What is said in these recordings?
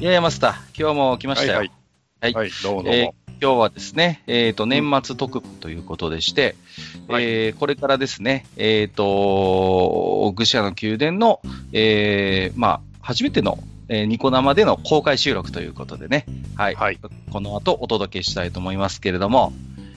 いやいや、マスター、今日も来ましたよ。はいはいはい、どうもどうも。えー今日はですね、えっ、と、年末特番ということでして、はいえーこれからですね、えっ、と、愚者の宮殿の、えーまあ、初めての、えーニコ生での公開収録ということでね、はい。はいこの後お届けしたいと思いますけれども、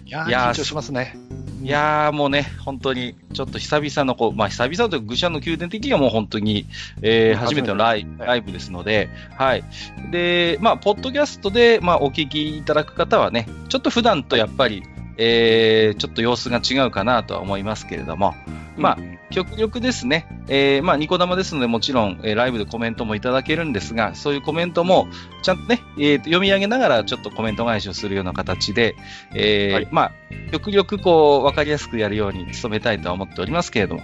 いやーいやー緊張しますね。いやーもうね、本当に、ちょっと久々のこう、まあ久々というか愚者の宮殿的にはもう本当に、えーうん初めてのライライブですので、はい。で、まあ、ポッドキャストで、まあ、お聞きいただく方はね、ちょっと普段とやっぱり、えーちょっと様子が違うかなとは思いますけれども、まあうん極力ですね、えーまあ、ニコ生ですので、もちろん、えーライブでコメントもいただけるんですが、そういうコメントも、ちゃんとね、えーと読み上げながら、ちょっとコメント返しをするような形で、えーはい。まあ、極力、こう、わかりやすくやるように努めたいとは思っておりますけれども、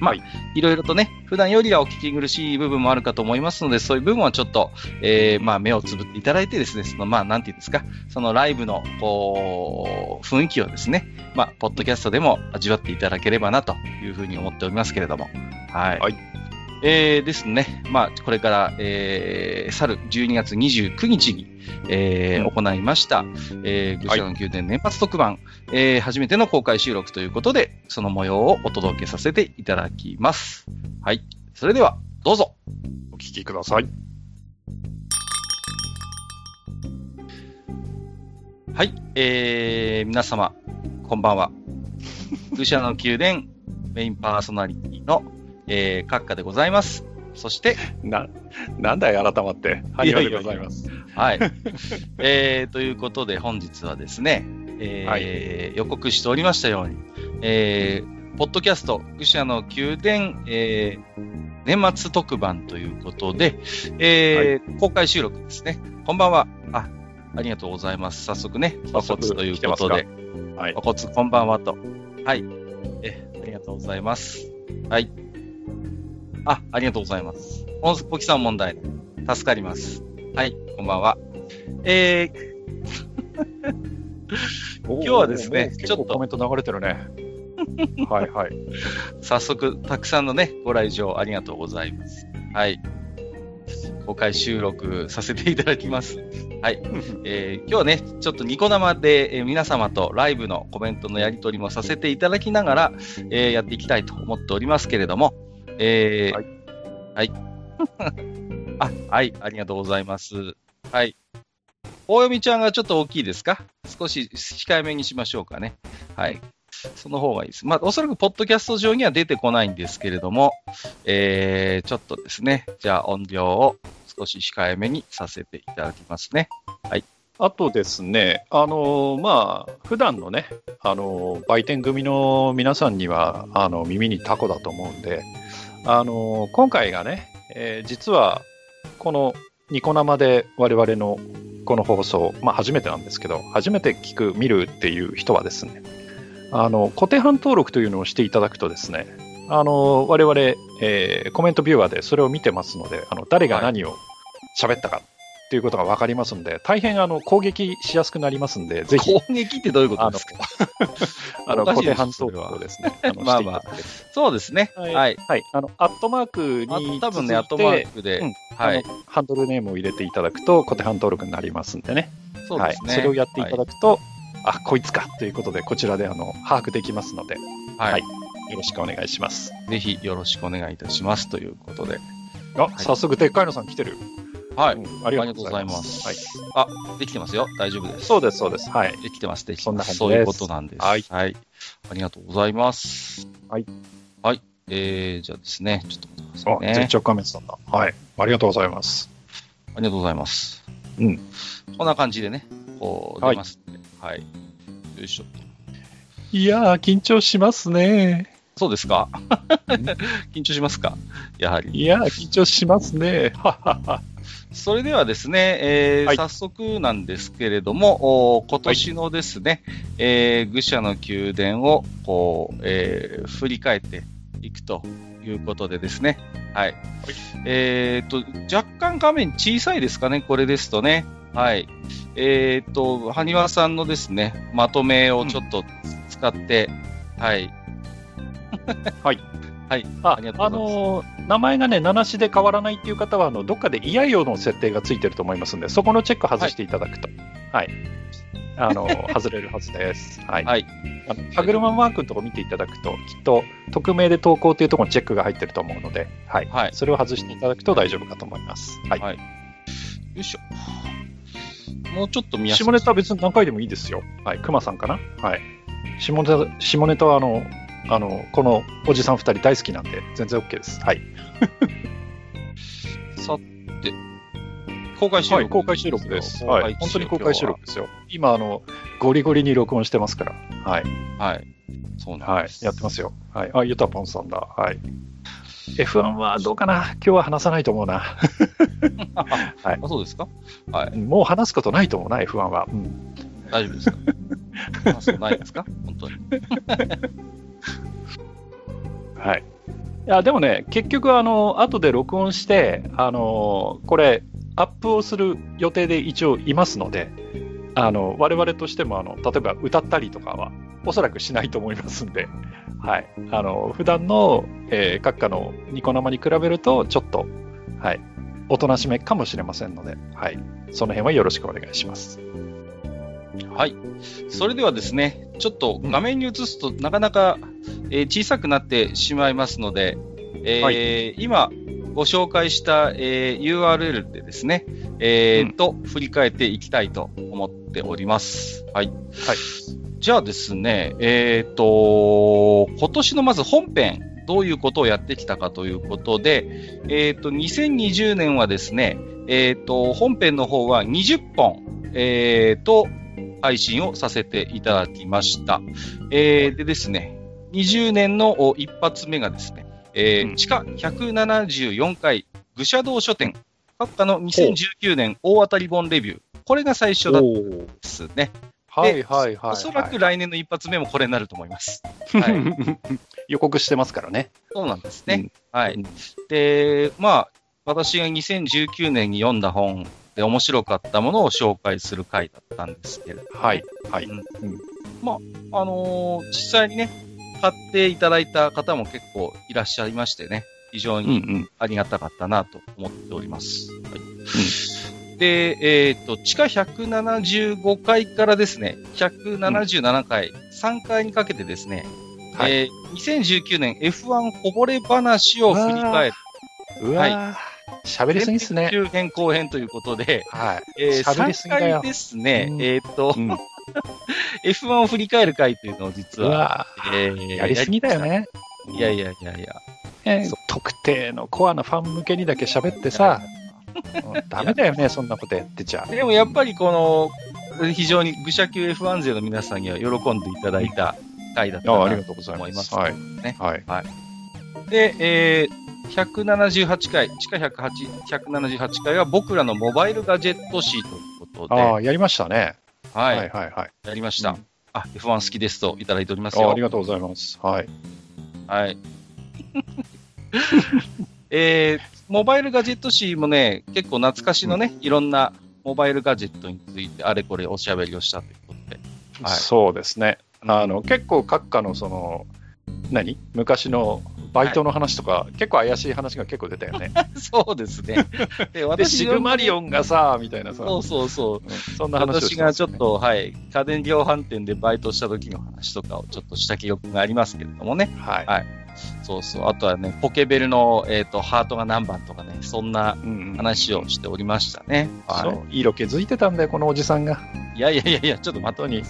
まあ、はいいろいろとね、普段よりはお聞き苦しい部分もあるかと思いますので、そういう部分はちょっと、えーまあ、目をつぶっていただいてですね、その、まあ、なんていうんですか、そのライブの、こう、雰囲気をですね、まあ、ポッドキャストでも味わっていただければなというふうに思っておりますけれども。はい。はいえーですね。まあ、これから、えー、去る12月29日に、えーうん行いました、えー、愚者の宮殿年末特番、えー初めての公開収録ということで、その模様をお届けさせていただきます。はい。それでは、どうぞ。お聞きください。はい。えー、皆様、こんばんは。愚者の宮殿メインパーソナリティの、えー、閣下でございます。そして、な、なんだい、改まって。はいい、やいやいやでございます。はい。えー、ということで本日はですね、えー予告しておりましたように、えー、ポッドキャスト、愚者の宮殿、えー、年末特番ということで、えー公開収録ですね。こんばんは。あ、ありがとうございます。早速ね、お早速骨ということで、はいお。骨こんばんはと。はい。え、ありがとうございます。はい。あ、ありがとうございます。おごきさん問題。助かります。はい、こんばんは。え 今日はですねちちょっとコメント流れてるね。はいはい。ー、早速、たくさんのね、ご来場ありがとうございます。はい。公開収録させていただきます。はい。えー今日はね、ちょっとニコ生で、えー皆様とライブのコメントのやり取りもさせていただきながら、えーやっていきたいと思っておりますけれども、えーはい。はい。あ、はい、ありがとうございます。はい。大読ちゃんがちょっと大きいですか？少し控えめにしましょうかね。はい。その方がいいです。まあ、おそらく、ポッドキャスト上には出てこないんですけれども、えー、ちょっとですね、じゃあ音量を少し控えめにさせていただきますね。あとですね、あのーまあ、普段のね、あのー売店組の皆さんには、あの、耳にタコだと思うんで、あのー今回がね、えー実は、このニコ生で我々のこの放送、まあ初めてなんですけど、初めて聞く、見るっていう人はですね、あの、固定版登録というのをしていただくとですね、あの、我々、えーコメントビューアーでそれを見てますので、あの、誰が何を喋ったかっていうことが分かりますので、大変あの攻撃しやすくなりますんで、ぜひ、攻撃ってどういうことですか？あの固定版登録をですね、あのまあまあそうですね。はいはい。はい、あの、アットマークあに多分ね、アットマークで、うんはいハンドルネームを入れていただくと、固定版登録になりますんでね。そうですね。はい、それをやっていただくと、あ、こいつかということで、こちらであの把握できますので、はい。はいよろしくお願いします。ぜひよろしくお願いいたしますということで。あ、い早速、でっかいのさん来てる。はい。うんありがとうございます。はい、できてますよ。大丈夫です。そうです、そうです。はい。できてます、できてそんます。な感じですそういうことなんです。はいありがとうございます。はい。はい。えー、じゃあですね、ちょっと待ってくだあ、さいね。絶頂加滅なんだ。はい。ありがとうございます。ありがとうございます。うん。こんな感じでね、こう、はい出ますんで。はい。よいしょ。いやー、緊張しますね。そうですか 緊張しますか？やはり。いやー、緊張しますね。ははは。それではですね、えーはい早速なんですけれども、お今年のですね、えー愚者の宮殿をこう、えー振り返っていくということでですね、はい。えっ、と、若干画面小さいですかね、これですとね。はい。えっ、と、埴輪さんのですね、まとめをちょっと使って、はい。はい。はい。あありがとうございますあのー名前がね、七しで変わらないっていう方は、あのどっかでイヤイオの設定がついてると思いますんで、そこのチェック外していただくと、はい、あの 外れるはずです。はい。はい。あの歯車マークのとこ見ていただくと、きっと匿名で投稿っていうところにチェックが入ってると思うので、はい。はいそれを外していただくと大丈夫かと思います。はい。はいよいしょ。もうちょっと見やすい。下ネタは別に何回でもいいですよ。はい。熊さんかなはい。下ネタ、下ネタはあの、あの、このおじさん二人大好きなんで、全然 OK です。はい。さて、公開収録、はい、公開収録です。はい。本当に公開収録ですよ。今、あの、ゴリゴリに録音してますから。はい。はい。そうなんはいで。す。やってますよ。はい。あ、ゆたぽんさんだ。はい。F1 はどうかな？今日は話さないと思うな。はいあ、そうですか？はい。もう話すことないと思うな、F1 は。うん。大丈夫ですか？あそうないですか？本当に。はい。いや、でもね、結局、あの、後で録音して、あの、これ、アップをする予定で一応いますので、あの、我々としても、あの、例えば歌ったりとかは、おそらくしないと思いますんで、はい。あの、普段の、えー、閣下のニコ生に比べると、ちょっと、はい。おとなしめかもしれませんので、はい。その辺はよろしくお願いします。はい。それではですね、ちょっと画面に映すとなかなか、えー小さくなってしまいますので、えーは今ご紹介した、えー URL でですね、えーと、振り返っていきたいと思っております。はい。はい。じゃあですね、えっ、と、今年のまず本編、どういうことをやってきたかということで、えっ、と、2020年はですね、えっ、と、本編の方は20本、えっ、と、配信をさせていただきました。えーでですね、20年のお一発目がですね、えーうん地下174回愚者道書店、閣下の2019年大当たり本レビュー。これが最初だったんですね。はいはいはい。おそらく来年の一発目もこれになると思います。はい予告してますからね。そうなんですね。うんはい。うんで、まあ、私が2019年に読んだ本で面白かったものを紹介する回だったんですけれど、はい。はい。うん。うんあのー実際にね、買っていただいた方も結構いらっしゃいましてね、非常うんうにん。ありがたかったなと思っております。はい。で、えっ、と、地下175階からですね、177階、3階にかけてですね、はい。えー2019年 F1 こぼれ話を振り返る。うわー、喋りすぎっすね。中編後編ということで、はい。えー、喋りすぎだよ3回ですね、うんえっ、と、うん F1 を振り返る回というのを実は、えーーやりすぎだよ。ね。いやいやいやいや。えー特定のコアなファン向けにだけ喋ってさ、うんダメだよね、そんなことやってちゃ。でもやっぱりこの、非常に愚者級 F1 勢の皆さんには喜んでいただいた回だったなあありがとうございま。思いますす。はい。ねはい。で、えー、178回、地下108 178回は僕らのモバイルガジェット誌ということで、ああ、やりましたね。は、はいいはいはい。やりました。うんあ、F1 好きですといただいておりますよああり。がとうございます。はい。はい。えー、モバイルガジェット誌もね、結構懐かしのね、いろんなモバイルガジェットについてあれこれおしゃべりをしたということで。はいそうですね。あの、結構閣下のその、何？昔のバイトの話とか、結構怪しい話が結構出たよね。そうですね。で、で、シグマリン。オンがさ、みたいなさ、そうそうそう。うんそんな話を私がちょっと、はい、家電量販店でバイトした時の話とかをちょっとした記憶がありますけれどもね。はい。はいそうそう。あとはね、ポケベルの、えっ、と、ハートが何番とかね、そんな話をしておりましたね。いい色気づいてたんだよ、このおじさんが。い。いやいやいやいや、ちょっと待とうに。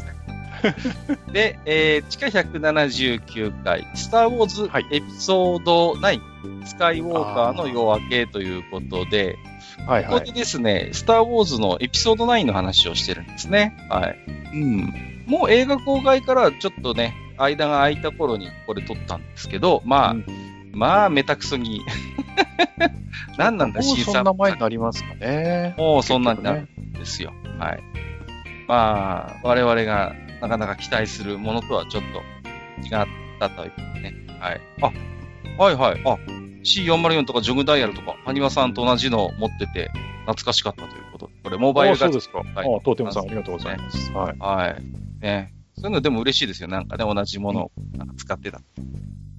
で、えー、地下179回、スター・ウォーズはいエピソード9、スカイウォーカーの夜明けということで、はいはい。ここでですね、スター・ウォーズのエピソード9の話をしてるんですね。はい。うん。もう映画公開からちょっとね、間が空いた頃にこれ撮ったんですけど、まあ、うんまあ、めたくそに。何なんだ、もう新そんな前になりますかね。もうそんなになる結んですよ。はい。まあ、我々がなかなか期待するものとはちょっと違ったというね。はい。あ、はいはい。あ、C404 とかジョグダイヤルとか、ハニワさんと同じのを持ってて懐かしかったということで、これモバイルガジェッあそうですか。あはいトーテムさん、ありがとうございます。はい。ト。はい。ね。そういうのでも嬉しいですよ。なんかね、同じものをなんか使ってた。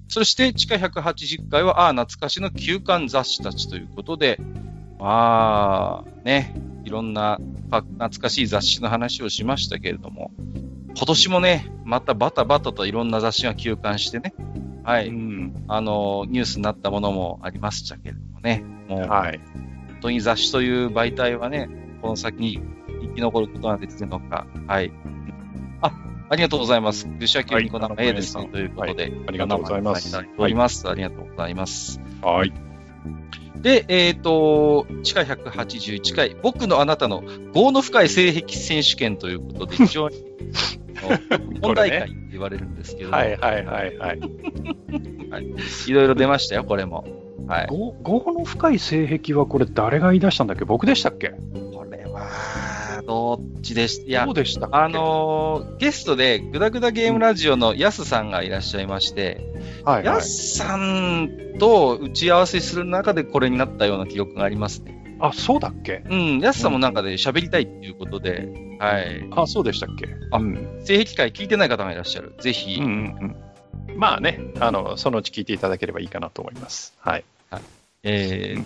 そして地下180階は、ああ、懐かしの旧刊雑誌たちということで、まあ、ね、いろんなか懐かしい雑誌の話をしましたけれども、今年もね、またバタバタといろんな雑誌が休刊してね、はい、うん。あの、ニュースになったものもありましたけれどもね、もう、はい。本当に雑誌という媒体はね、この先に生き残ることができるのか。はい。あ、ありがとうございます。ルシアキューニコナの A ですね、はいということで、ありがとうございますお名前いただいております。ありがとうございます。はい。で、えっ、と、地下181回、僕のあなたの業の深い性癖選手権ということで、非常に、あ の問題会って言われるんですけど、はいはいはいはい。いろいろ出ましたよ、これも。はい。の深い性癖はこれ誰が言い出したんだっけ？僕でしたっけ？これは、どっちでしいやどう、でしたあのーゲストで、グダグダゲームラジオのヤスさんがいらっしゃいまして、はいはい。ヤスさんと打ち合わせする中でこれになったような記憶がありますね。あ、そうだっけ？うん、ヤスさんもなんかで喋りたいっていうことで、はい。あ、そうでしたっけ？あうん。性癖会聞いてない方がいらっしゃる。ぜひ、うんうんうん。まあね、あの、そのうち聞いていただければいいかなと思います。はい。えー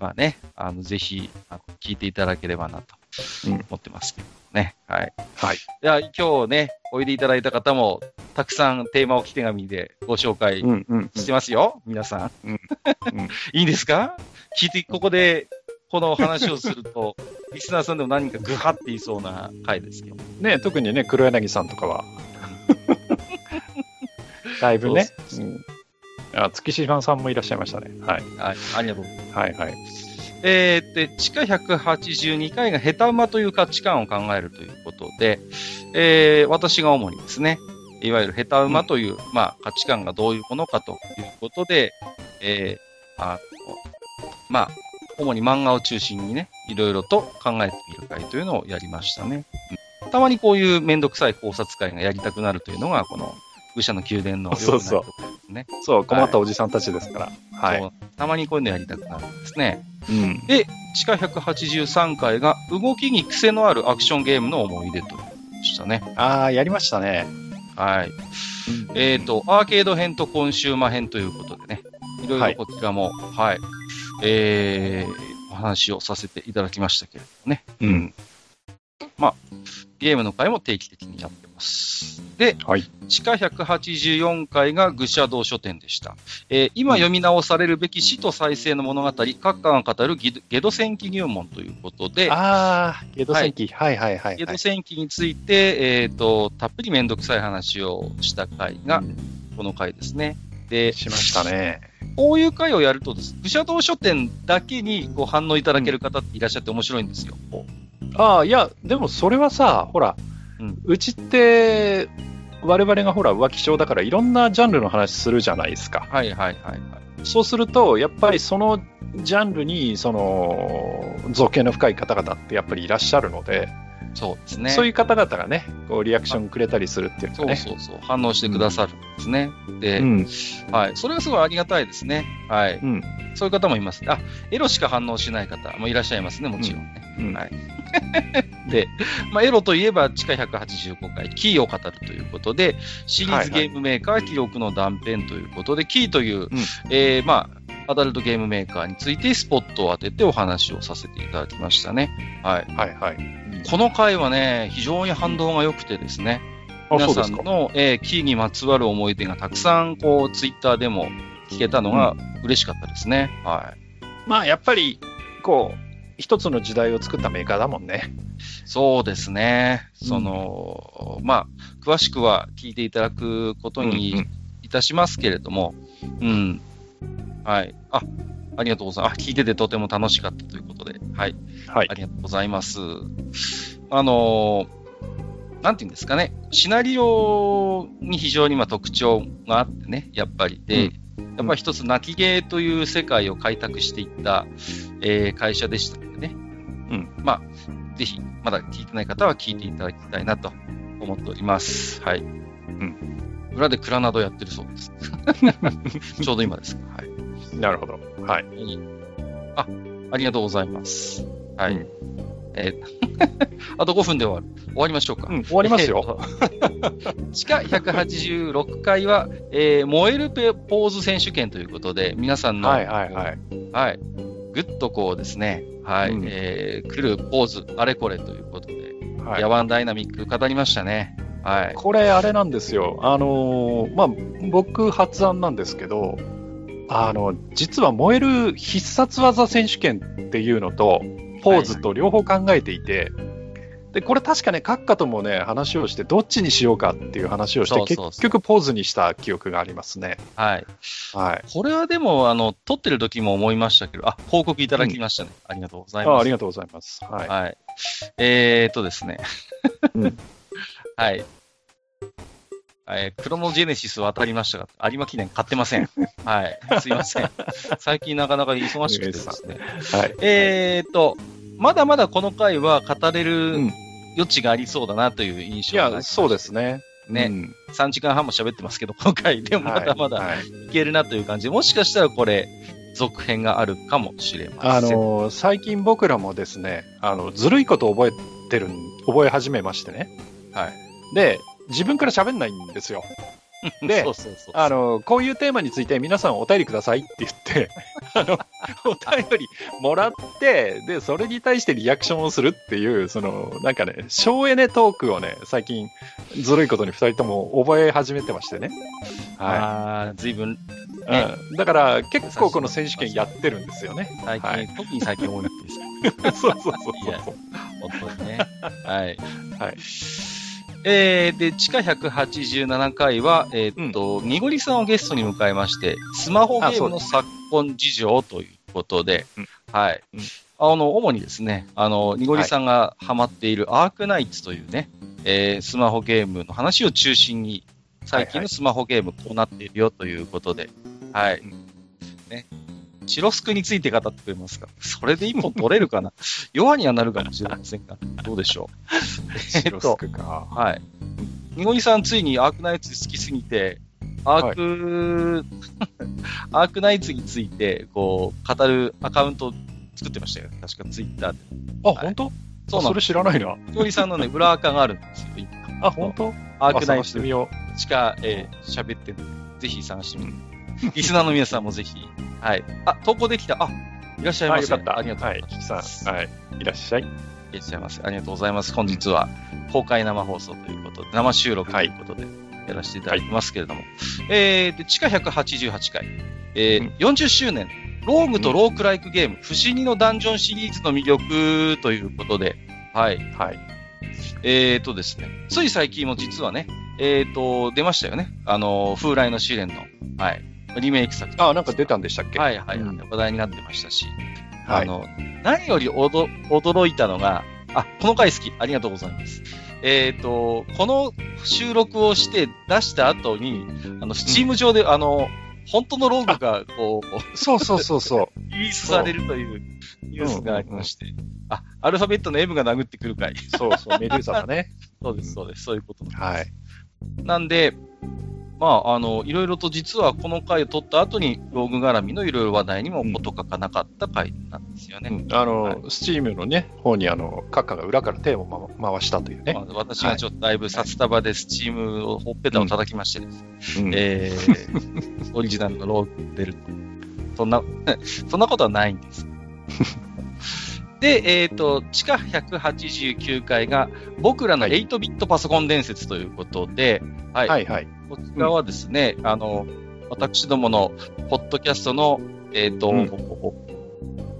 まあね、あの、ぜひ、あの聞いていただければなとうん思ってますけどね。はい。はい。いや、今日ね、おいでいただいた方も、たくさんテーマ置き手紙でご紹介うんうんしてますよ、皆さん。うんうん いいんですか？聞いて、ここで、この話をすると、リスナーさんでも何かグハって言いそうな回ですよ。ね、特にね、黒柳さんとかは。だいぶね。うんあ月島さんもいらっしゃいましたね。はい。はい、ありがとうございます。はいはい。えー、で、地下182回が下手馬という価値観を考えるということで、えー、私が主にですね、いわゆる下手馬という、まあ、価値観がどういうものかということで、えー、あの、まあ、主に漫画を中心にね、いろいろと考えてみる会というのをやりましたね。うんたまにこういうめんどくさい考察会がやりたくなるというのが、この、愚者の宮殿の良くないところですね。そう、困ったおじさんたちですから。はい。そうたまにこういうのやりたくなるんですね。うん。で、地下183回が動きに癖のあるアクションゲームの思い出としたね。ああ、やりましたね。はい。えっ、と、アーケード編とコンシューマー編ということでね、いろいはいろこちらも、はい、えー、お話をさせていただきましたけれどもね。うん。ゲームの回も定期的にやって。で、はい。地下184回が愚者道書店でした。えー今読み直されるべき死と再生の物語、閣下が語るゲドゲド戦記入門ということで、ああ、ゲド戦記。はいはいはいゲドはい。戦記について、えっ、と、たっぷりめんどくさい話をした回が、この回ですね。で、しましたね。こういう回をやるとです、愚者道書店だけにご反応いただける方っていらっしゃって面白いんですよ。ああ、いや、でもそれはさ、ほら、うんうちって、我々がほら浮気症だからいろんなジャンルの話するじゃないですか。はいはいはいはい。そうすると、やっぱりそのジャンルに、その、造形の深い方々ってやっぱりいらっしゃるので、そうですね。そういう方々がね、こうリアクションくれたりするっていうかそうね。そうそう。反応してくださるんですね。で、うん。はい。それがすごいありがたいですね。はい。うん。そういう方もいます。あ、エロしか反応しない方もいらっしゃいますね、もちろんね。うんはい。で、まあ、エロといえば、地下185回、キーを語るということで、シリーズゲームメーカー記録の断片ということで、キーという、えーまあ、アダルトゲームメーカーについてスポットを当ててお話をさせていただきましたね。はい。はいはい。この回はね、非常に反動が良くてですね、あ、皆。さんの、えーキーにまつわる思い出がたくさん、こう、ツイッターでも聞けたのが嬉しかったですね。はい。まあ、やっぱり、こう、一つの時代を作ったメーカーだもんね。そうですね。うんその、まあ、詳しくは聞いていただくことうんにいたしますけれども、うん、はい。あ、ありがとうございます。あ、聞いててとても楽しかったということで、はい。はいあ。りがとうございます。あのなんていうんですかね、シナリオに非常にまあ特徴があってね、やっぱり。で、やっぱり一つ泣きゲーという世界を開拓していった、えー会社でしたのでね。うん。まあ、ぜひ、まだ聞いてない方は聞いていただきたいなと思っております。はい。うん。裏でクラナドやってるそうです。ちょうど今です。はい。なるほど。はい。あ、ありがとうございます。はい。うんえー あと5分で終わる。終わりましょうか。うん、終わりますよ。地下186回は、えー燃えるペポーズ選手権ということで、皆さんの、はいはいはい。はい。ぐっとこうですね、はい、うんえー来るポーズ、あれこれということで、はいヤワンダイナミック語りましたね。はい。これ、あれなんですよ。あのーまあ、僕発案なんですけど、あの、実は燃える必殺技選手権っていうのと、ポーズと両方考えていて、で、これ確かね、閣下ともね、話をして、どっちにしようかっていう話をして、結局ポーズにした記憶がありますね。はい。はい。これはでも、あの、撮ってる時も思いましたけど、あ、報告いただきましたね。ありがとうございます。あありがとうございます。はい。はい。えーっとですね。うん はい。えークロノジェネシス渡りましたが、有馬記念買ってません。はい。すいません。最近なかなか忙しくてですね。はい。えーっと、まだまだこの回は語れうるん余地がありそうだなという印い象がありまや、そうです。ね。ねうん3時間半も喋ってますけど、この回。でもまだまだはいはいいけるなという感じで、もしかしたらこれ、続編があるかもしれません。あの最近僕らもですね、あのずるいこと覚えてるん、覚え始めましてね。はい。で、自分から喋んないんですよ。でそうそうそう。あの、こういうテーマについて皆さんお便りくださいって言って、あの、お便りもらって、で、それに対してリアクションをするっていう、その、なんかね、省エネトークをね、最近、ずるいことに二人とも覚え始めてましてね。はああ、随分、い。うん。だから、結構この選手権やってるんですよね。最近、はい特に最近多いです。そうそうそういやそう。本当にね。はい。はい。えー、で、地下187回は、えーっと、にごりさんをゲストに迎えまして、スマホゲームの昨今事情ということで、うんはい。うんあの、主にですね、あの、にごりさんがハマっているアークナイツというね、えースマホゲームの話を中心に、最近のスマホゲームこうなっているよということで、はい。うんね。白スクについて語ってくれますか？それで一本取れるかな？弱にはなるかもしれませんが、どうでしょう？白スクか。はい。にごりさん、ついにアークナイツ好きすぎて、アーク、アークナイツについて、こう、語るアカウントを作ってましたよ。確かツイッターで。あ、はい本当？そうなん。それ知らないな。にごりさんのね、裏アカがあるんですよ。今あ、本当？アークナイツしてみよしか、えー喋ってるんで、ぜひ探してみて。リスナーの皆さんもぜひ。はい。あ、投稿できた。あ、いらっしゃう。あ、いませ。よかった。ありがとうごはい、ざいます。さん。はい。いらっしゃい。いらっしゃいませ。ありがとうございます。本日は公開生放送ということで、生収録ということで、やらせていただきますけれども。えー、で、地下188回、えーうん40周年、ローグとロークライクゲーム、不思議のダンジョンシリーズの魅力ということで、はい。はい。えーとですね、つい最近も実はね、えーと、出ましたよね。あの、風来の試練の、はい。リメイク作。あ、なんか出たんでしたっけ？はいはいはい、うん話題になってましたし、はいあの、何よりおど驚いたのが、あ、この回好き。ありがとうございます。えっ、と、この収録をして出した後に、あの、スチーム上で、あの、本当のローグが、こう、そうそうそうそう。リリースされるというニュースがありまして、あ、アルファベットの M が殴ってくる回。そうそう、メデューサがね。そうです、そうです、そういうことはい。なんで、まあ、あの、いろいろと実はこの回を撮った後に、ローグ絡みのいろいろ話題にもこと書かなかった回なんですよね。うんあの、はいスチームのね、方にあの、閣下が裏から手をま回したというねま。あ、私がちょっとだいぶ札束でスチームをほっぺたを叩きましてですね、うんえー、オリジナルのローグ出ると。そんな、そんなことはないんです。で、えっ、と、地下189階が僕らのはい。8ビットパソコン伝説ということで、はい。はいはい。こちらはですね、あの、私どものポッドキャストの、えっ、と、うん。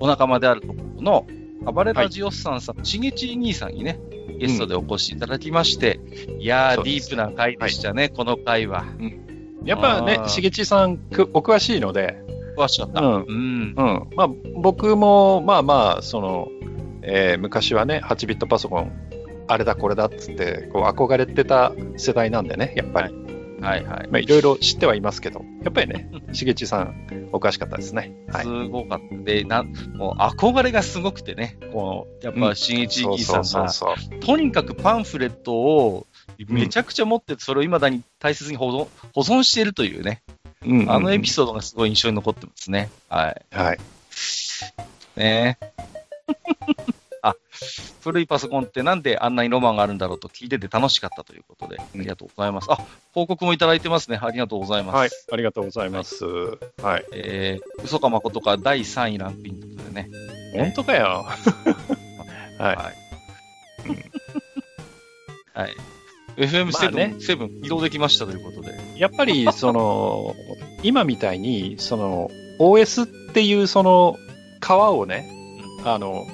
お仲間であるところの、暴れラジオスさんさん、しげち兄さんにね、ゲストでお越しいただきまして、いやー、ディープな回でしたね、この回は。やっぱねしげちさんくお詳しいので、詳しかった。うんうん。うん。まあ、僕も、まあまあ、その、えー昔はね、8ビットパソコン、あれだこれだっつって、こう、憧れてた世代なんでね、やっぱり。はいはい。まあ、いろいろ知ってはいますけど、やっぱりね、しげちさん、おかしかったですね。はい。すごかった。で、な、もう憧れがすごくてね、この、やっぱ、しげち兄さんが、そうそうとにかくパンフレットをめちゃくちゃ持ってて、それを未だに大切に保存、保存しているというね、そう。うんうんうんあのエピソードがすごい印象に残ってますね。はい。はい。ね あ、古いパソコンってなんであんなにロマンがあるんだろうと聞いてて楽しかったということで、ありがとうございます。あ、報告もいただいてますね。ありがとうございます。はい、ありがとうございます。はい。えー、嘘か誠か第3位ランクインということでね。本当かよ。はい。はい。はい。FM7、まあね7移動できましたということで。やっぱり、その、今みたいに、その、OS っていうその、皮をね、あの、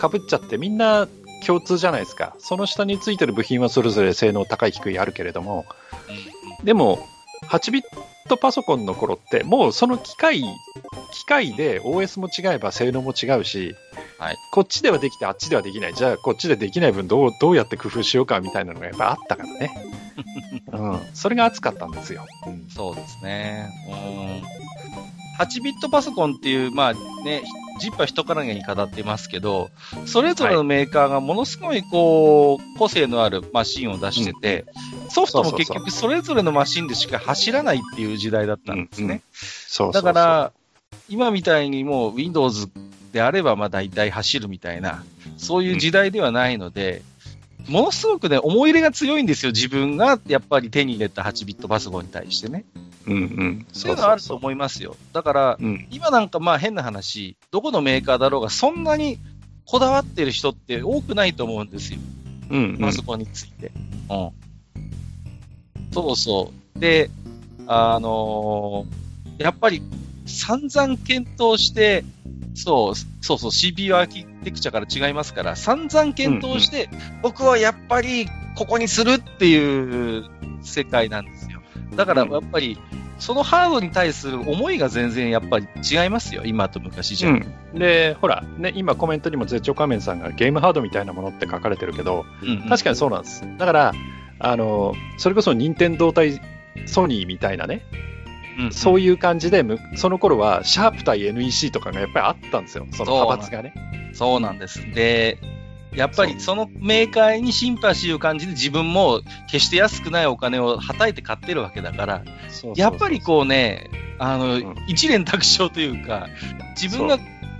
被っちゃってみんな共通じゃないですか。その下についてる部品はそれぞれ性能高い低いあるけれども、でも、8ビットパソコンの頃って、もうその機械、機械で OS も違えば性能も違うし、はいこっちではできてあっちではできない。じゃあこっちでできない分どうどうやって工夫しようかみたいなのがやっぱあったからね。うん。それが熱かったんですよ。うんそうですね。うん。8ビットパソコンっていう、まあね、ジップは人からげに語っていますけど、それぞれのメーカーがものすごいこう、個性のあるマシンを出してて、ソフトも結局それぞれのマシンでしか走らないっていう時代だったんですね。だから、今みたいにもう Windows であればまあ大体走るみたいな、そういう時代ではないので、ものすごくね、思い入れが強いんですよ。自分がやっぱり手に入れた8ビットパソコンに対してね。うんうん。そういうのはあると思いますよ。だから、うん。今なんかまあ変な話、どこのメーカーだろうが、そんなにこだわってる人って多くないと思うんですよ。うんうんパソコンについて。うん。そうそう。で、あのーやっぱり散々検討して、そう、そうそう、CPU アーキテクチャから違いますから、散々検討して、僕はやっぱりここにするっていう世界なんですよ。だからやっぱり、そのハードに対する思いが全然やっぱり違いますよ、今と昔じゃ。うん、で、ほら、ね、今コメントにも絶頂仮面さんがゲームハードみたいなものって書かれてるけど、うんうん確かにそうなんです。だから、あの、それこそ任天堂対ソニーみたいなね、うんそういう感じで、むその頃は、シャープ対 NEC とかがやっぱりあったんですよ、その派閥がね。そうなんです。で、やっぱりそのメーカーにシンパシーを感じて自分も決して安くないお金をはたいて買ってるわけだから、やっぱりこうね、あの、ん。一連卓勝というか、自分が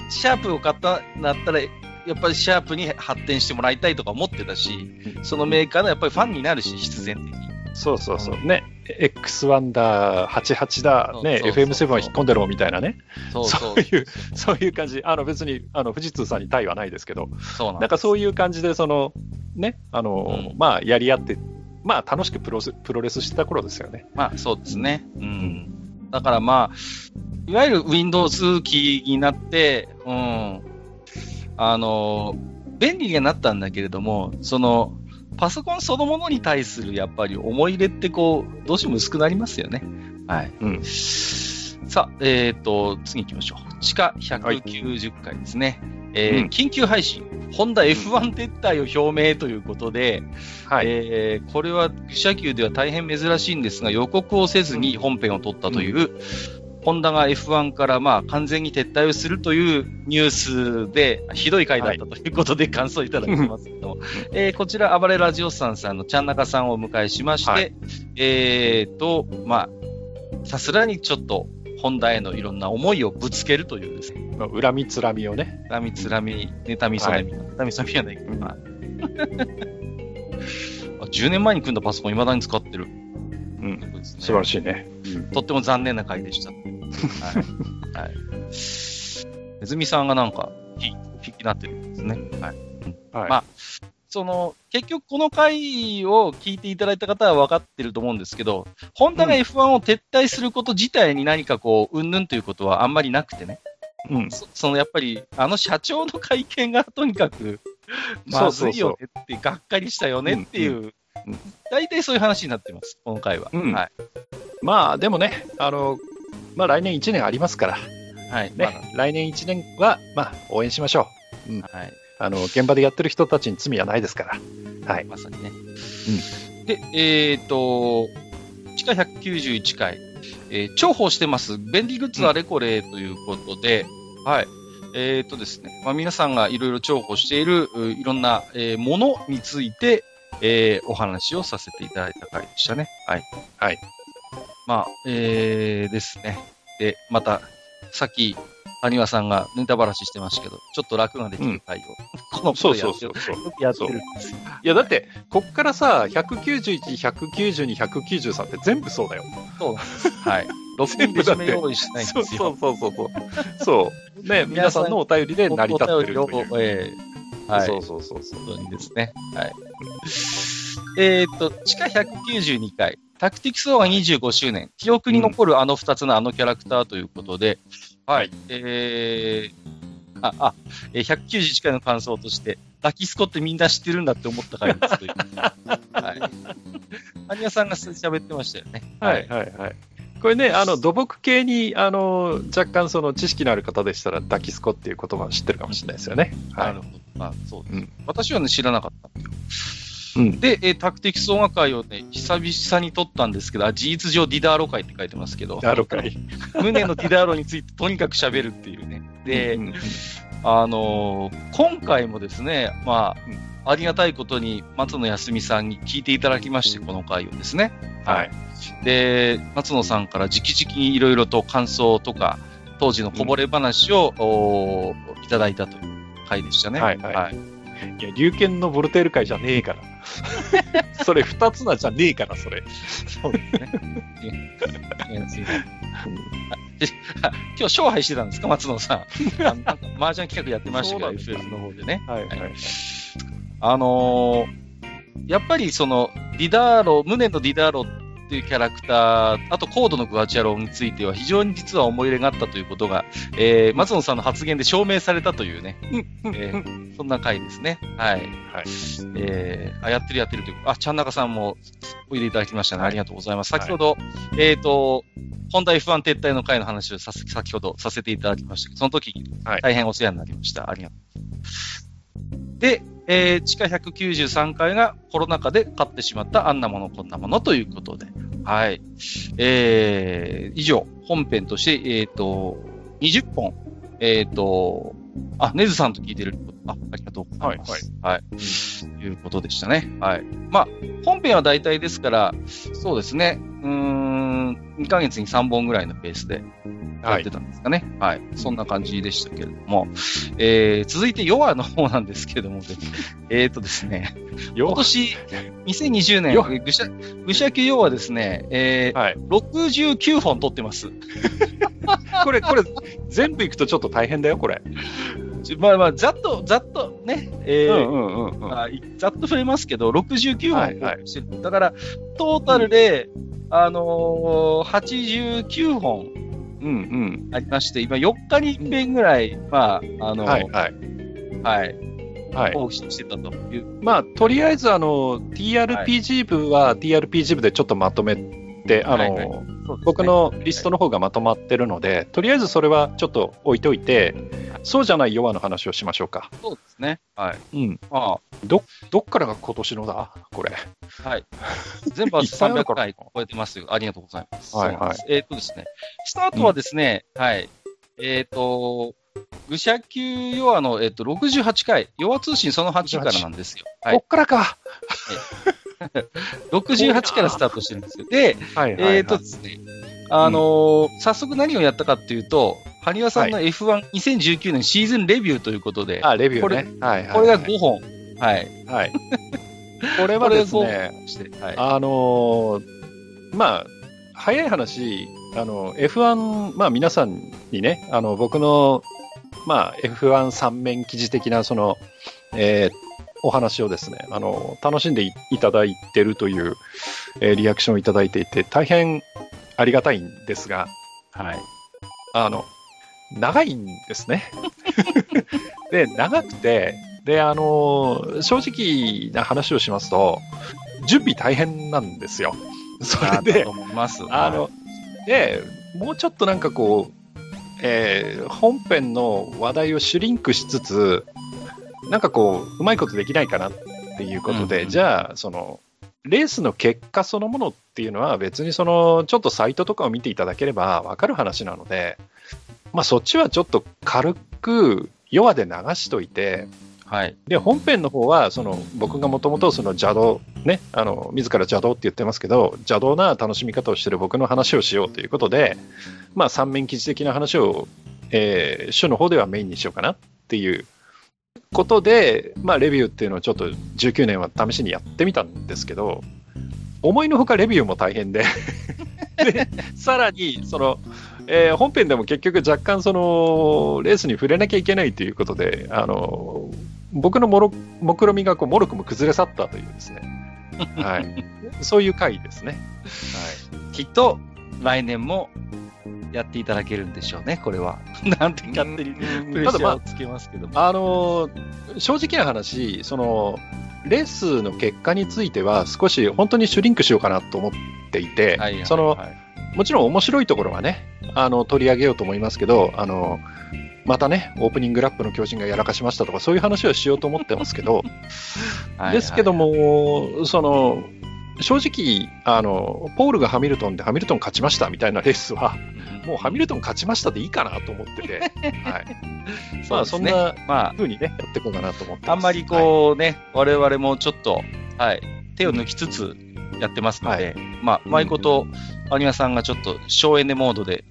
シャープを買ったんだったら、やっぱりシャープに発展してもらいたいとか思ってたし、そのメーカーのやっぱりファンになるし、必然的に。そうそうそう。ね、X1 だ、88だ、ね、そうそうそう FM7 は引っ込んでろみたいなね。そういう、そういう感じ。あの別に、あの、富士通さんに対はないですけど、そうなんなんかそういう感じで、その、ね、あの、うんまあ、やり合って、まあ、楽しくプロスプロレスしてた頃ですよね。まあそうですね。うん。だからまあ、いわゆる Windows 機になって、うん。あの、便利にはなったんだけれども、その、パソコンそのものに対するやっぱり思い入れってこう、どうしても薄くなりますよね。はい。うん。さあ、えっ、と、次行きましょう。地下190回ですね。えーうん緊急配信。ホンダ F1 撤退を表明ということで、はい。えーこれは記者級では大変珍しいんですが、予告をせずに本編を取ったという、ホンダが F1 からまあ完全に撤退をするというニュースで、ひどい回だったということで感想いただきますけども、えーこちら、暴れラジオさんさんのちゃんなかさんをお迎えしまして、はい。えーと、まあ、さすがにちょっと、ホンダへのいろんな思いをぶつけるというですね、まあ恨みつらみをね。恨みつらみ、妬みそねみ、妬みそみはないけど、まあ。あ10年前に組んだパソコン未だに使ってる。ね素晴らしいね。とっても残念な回でした。はい。はい。ネズミさんがなんか、ひ、ひきなってるんですね。はい。はい。まあその、結局この回を聞いていただいた方は分かってると思うんですけど、ホンダが F1 を撤退すること自体に何かこう、うんぬんということはあんまりなくてね。うん。そそのやっぱり、あの社長の会見がとにかく、まずいよねって、がっかりしたよねっていううんうん、大体そういう話になってます、この回は。うんはい。まあ、でもね、あの、まあ来年1年ありますから、はい。ね、ま来年1年は、まあ、応援しましょう。だはい。あの、現場でやってる人たちに罪はないですから。はい。まさにね。で、えっ、と、地下191回、えー重宝してます、便利グッズあれこれということで、はい。えっ、とですね、まあ、皆さんがいろいろ重宝している、ういろんな、えーものについて、えーお話をさせていただいた回でしたね。はい。はい。まあ、えーですね。で、また、さっき、谷和さんがネタばらししてましたけど、ちょっと楽ができる回を、このそうことそうそうそう。やってるんですよ。いや、だって、こっからさ、191、192、193って全部そうだよ。そうなんです。はい。6人で締め用意してないんそうですよ。そうそうそうそう。そう。ね、皆さんのお便りで成り立ってるという。えはい。そうそうそうそう。ですね。はい。えーっと、地下192回、タクティクスオーガ25周年、記憶に残るあの2つのあのキャラクターということで、はい。えー、あ、あ、えー191回の感想として、ダキスコってみんな知ってるんだって思った回ですという。はい。アニヤさんが喋ってましたよね。はい。はいはい。これね、あの土木系にあの若干その知識のある方でしたら、ダキスコっていう言葉を知ってるかもしれないですよね。はなるほど。まあ、そうです。うん私はね、知らなかったんですよ。うんで、えータクティクス音楽会をね、久々に撮ったんですけど、あ事実上ディダーロ会って書いてますけど、い。なるほど。胸のディダーロについてとにかく喋るっていうね。で、うんうんあのー今回もですね、まあ、ありがたいことに松野康美さんに聞いていただきまして、この回をですね。はい。で、松野さんから直々にいろいろと感想とか、当時のこぼれ話を、おーいただいたという回でしたね。はいはいいや、龍剣のボルテール会じゃねえから。それ二つなじゃねえから、それ。そうですね。今日勝敗してたんですか、松野さん。麻雀企画やってましたけど、そうなんです FF の方でね。はいはい。あのーやっぱりその、ディダーロ、無念のディダーロっていうキャラクター、あとコードのグアチャロについては非常に実は思い入れがあったということが、えー、松野さんの発言で証明されたというね、えーそんな回ですね。はい。はい。えー、あ、やってるやってるというあ、ちゃんなかさんもおいでいただきましたね。はいありがとうございます。先ほど、えっ、と、本題 F1 撤退の回の話をさせ先ほどさせていただきましたけど、その時にはい大変お世話になりました。ありがとう。で、えー、地下193回がコロナ禍で買ってしまったあんなものこんなものということで、はい。えー、以上、本編として、えっ、と、20本、えっ、と、あ、ネズさんと聞いてる。あ、ありがとうございます。はい。ということでしたね。はい。まあ、本編は大体ですから、そうですね。うーん、2ヶ月に3本ぐらいのペースでやはいって。たんですかね。はい。そんな感じでしたけれども、えー、続いてヨアの方なんですけれども、えーとですね、今よ年、2020年、ヨえー愚者、愚者級ヨアはですね、えー、はい。69本撮ってます。これ、これ、全部いくとちょっと大変だよ、これ。ちまあまあ、ざっと、ざっとね、えーうんうんうんうん。まあ、いざっと触れますけど、69はいはい。だから、トータルで、あのー、89本うんありまして、今4日に1遍ぐらい、まあ、あうん。のーはいはい。はい、はい。放棄してたという。まあ、とりあえず、あの、TRPG 部は TRPG 部でちょっとまとめて、あの、はいはい僕のリストの方がまとまってるので、とりあえずそれはちょっと置いといて、そうじゃない弱の話をしましょうか。そうですね。はい。うん。まどっからが今年のだ？これ。あ、はい。全部はいっぱいある300から回超えてますよ。ありがとうございます。はいはいえっ、とですね、スタートはですね、はい。えっ、と、愚者級ヨアの、えっ、と、68回、ヨア通信その8からなんですよ。はいこっからか。68からスタートしてるんですよ。で、はいはい、はい。えっ、とですね、あのー早速何をやったかっていうと、羽生さんの F12019 年シーズンレビューということで、あ、レビューこれね。はいはい。これが5本。はい。はい。これはですね、はい。あのーまあ、早い話、あの、F1、まあ皆さんにね、あの、僕の、まあ F1 三面記事的な、その、えーお話をですね、あの、楽しんでいいただいてるという、えーリアクションをいただいていて、大変ありがたいんですが、はい。あの、長いんですね。で、長くて、で、あの、正直な話をしますと、準備大変なんですよ。それで。あの、で、もうちょっとなんかこう、えー本編の話題をシュリンクしつつ、なんかこう、うまいことできないかなっていうことで、うんうんじゃあ、その、レースの結果そのものっていうのは別にその、ちょっとサイトとかを見ていただければわかる話なので、まあそっちはちょっと軽く弱で流しといて、はい。で、本編の方は、その、僕がもともとその邪道、ね、あの、自ら邪道って言ってますけど、邪道な楽しみ方をしてる僕の話をしようということで、まあ、三面記事的な話をえー、書の方ではメインにしようかなっていうことで、まあ、レビューっていうのをちょっと19年は試しにやってみたんですけど、思いのほかレビューも大変で。で、さらに、その、えー、本編でも結局若干その、レースに触れなきゃいけないということで、あの、僕のもろ目論みがこうもろくも崩れ去ったというですね、はい、そういう回ですね。はい、きっと来年もやっていただけるんでしょうね、これは。なんて勝手にプレッシャーをつけますけどまあ、あの正直な話、その、レースの結果については少し本当にシュリンクしようかなと思っていて、はいはいはい、その、もちろん面白いところはね、あの、取り上げようと思いますけど、あの、またね、オープニングラップの巨人がやらかしましたとか、そういう話をしようと思ってますけど、はい、ですけども、その、正直、あの、ポールがハミルトンでハミルトン勝ちましたみたいなレースは、もうハミルトン勝ちましたでいいかなと思ってて、はい。まあ、そんな風にね、やっていこうかなと思ってあんまりこうね、はい、我々もちょっと、はい、手を抜きつつやってますので、はい、まあ、うまいこと、アニマさんがちょっと省エネモードで、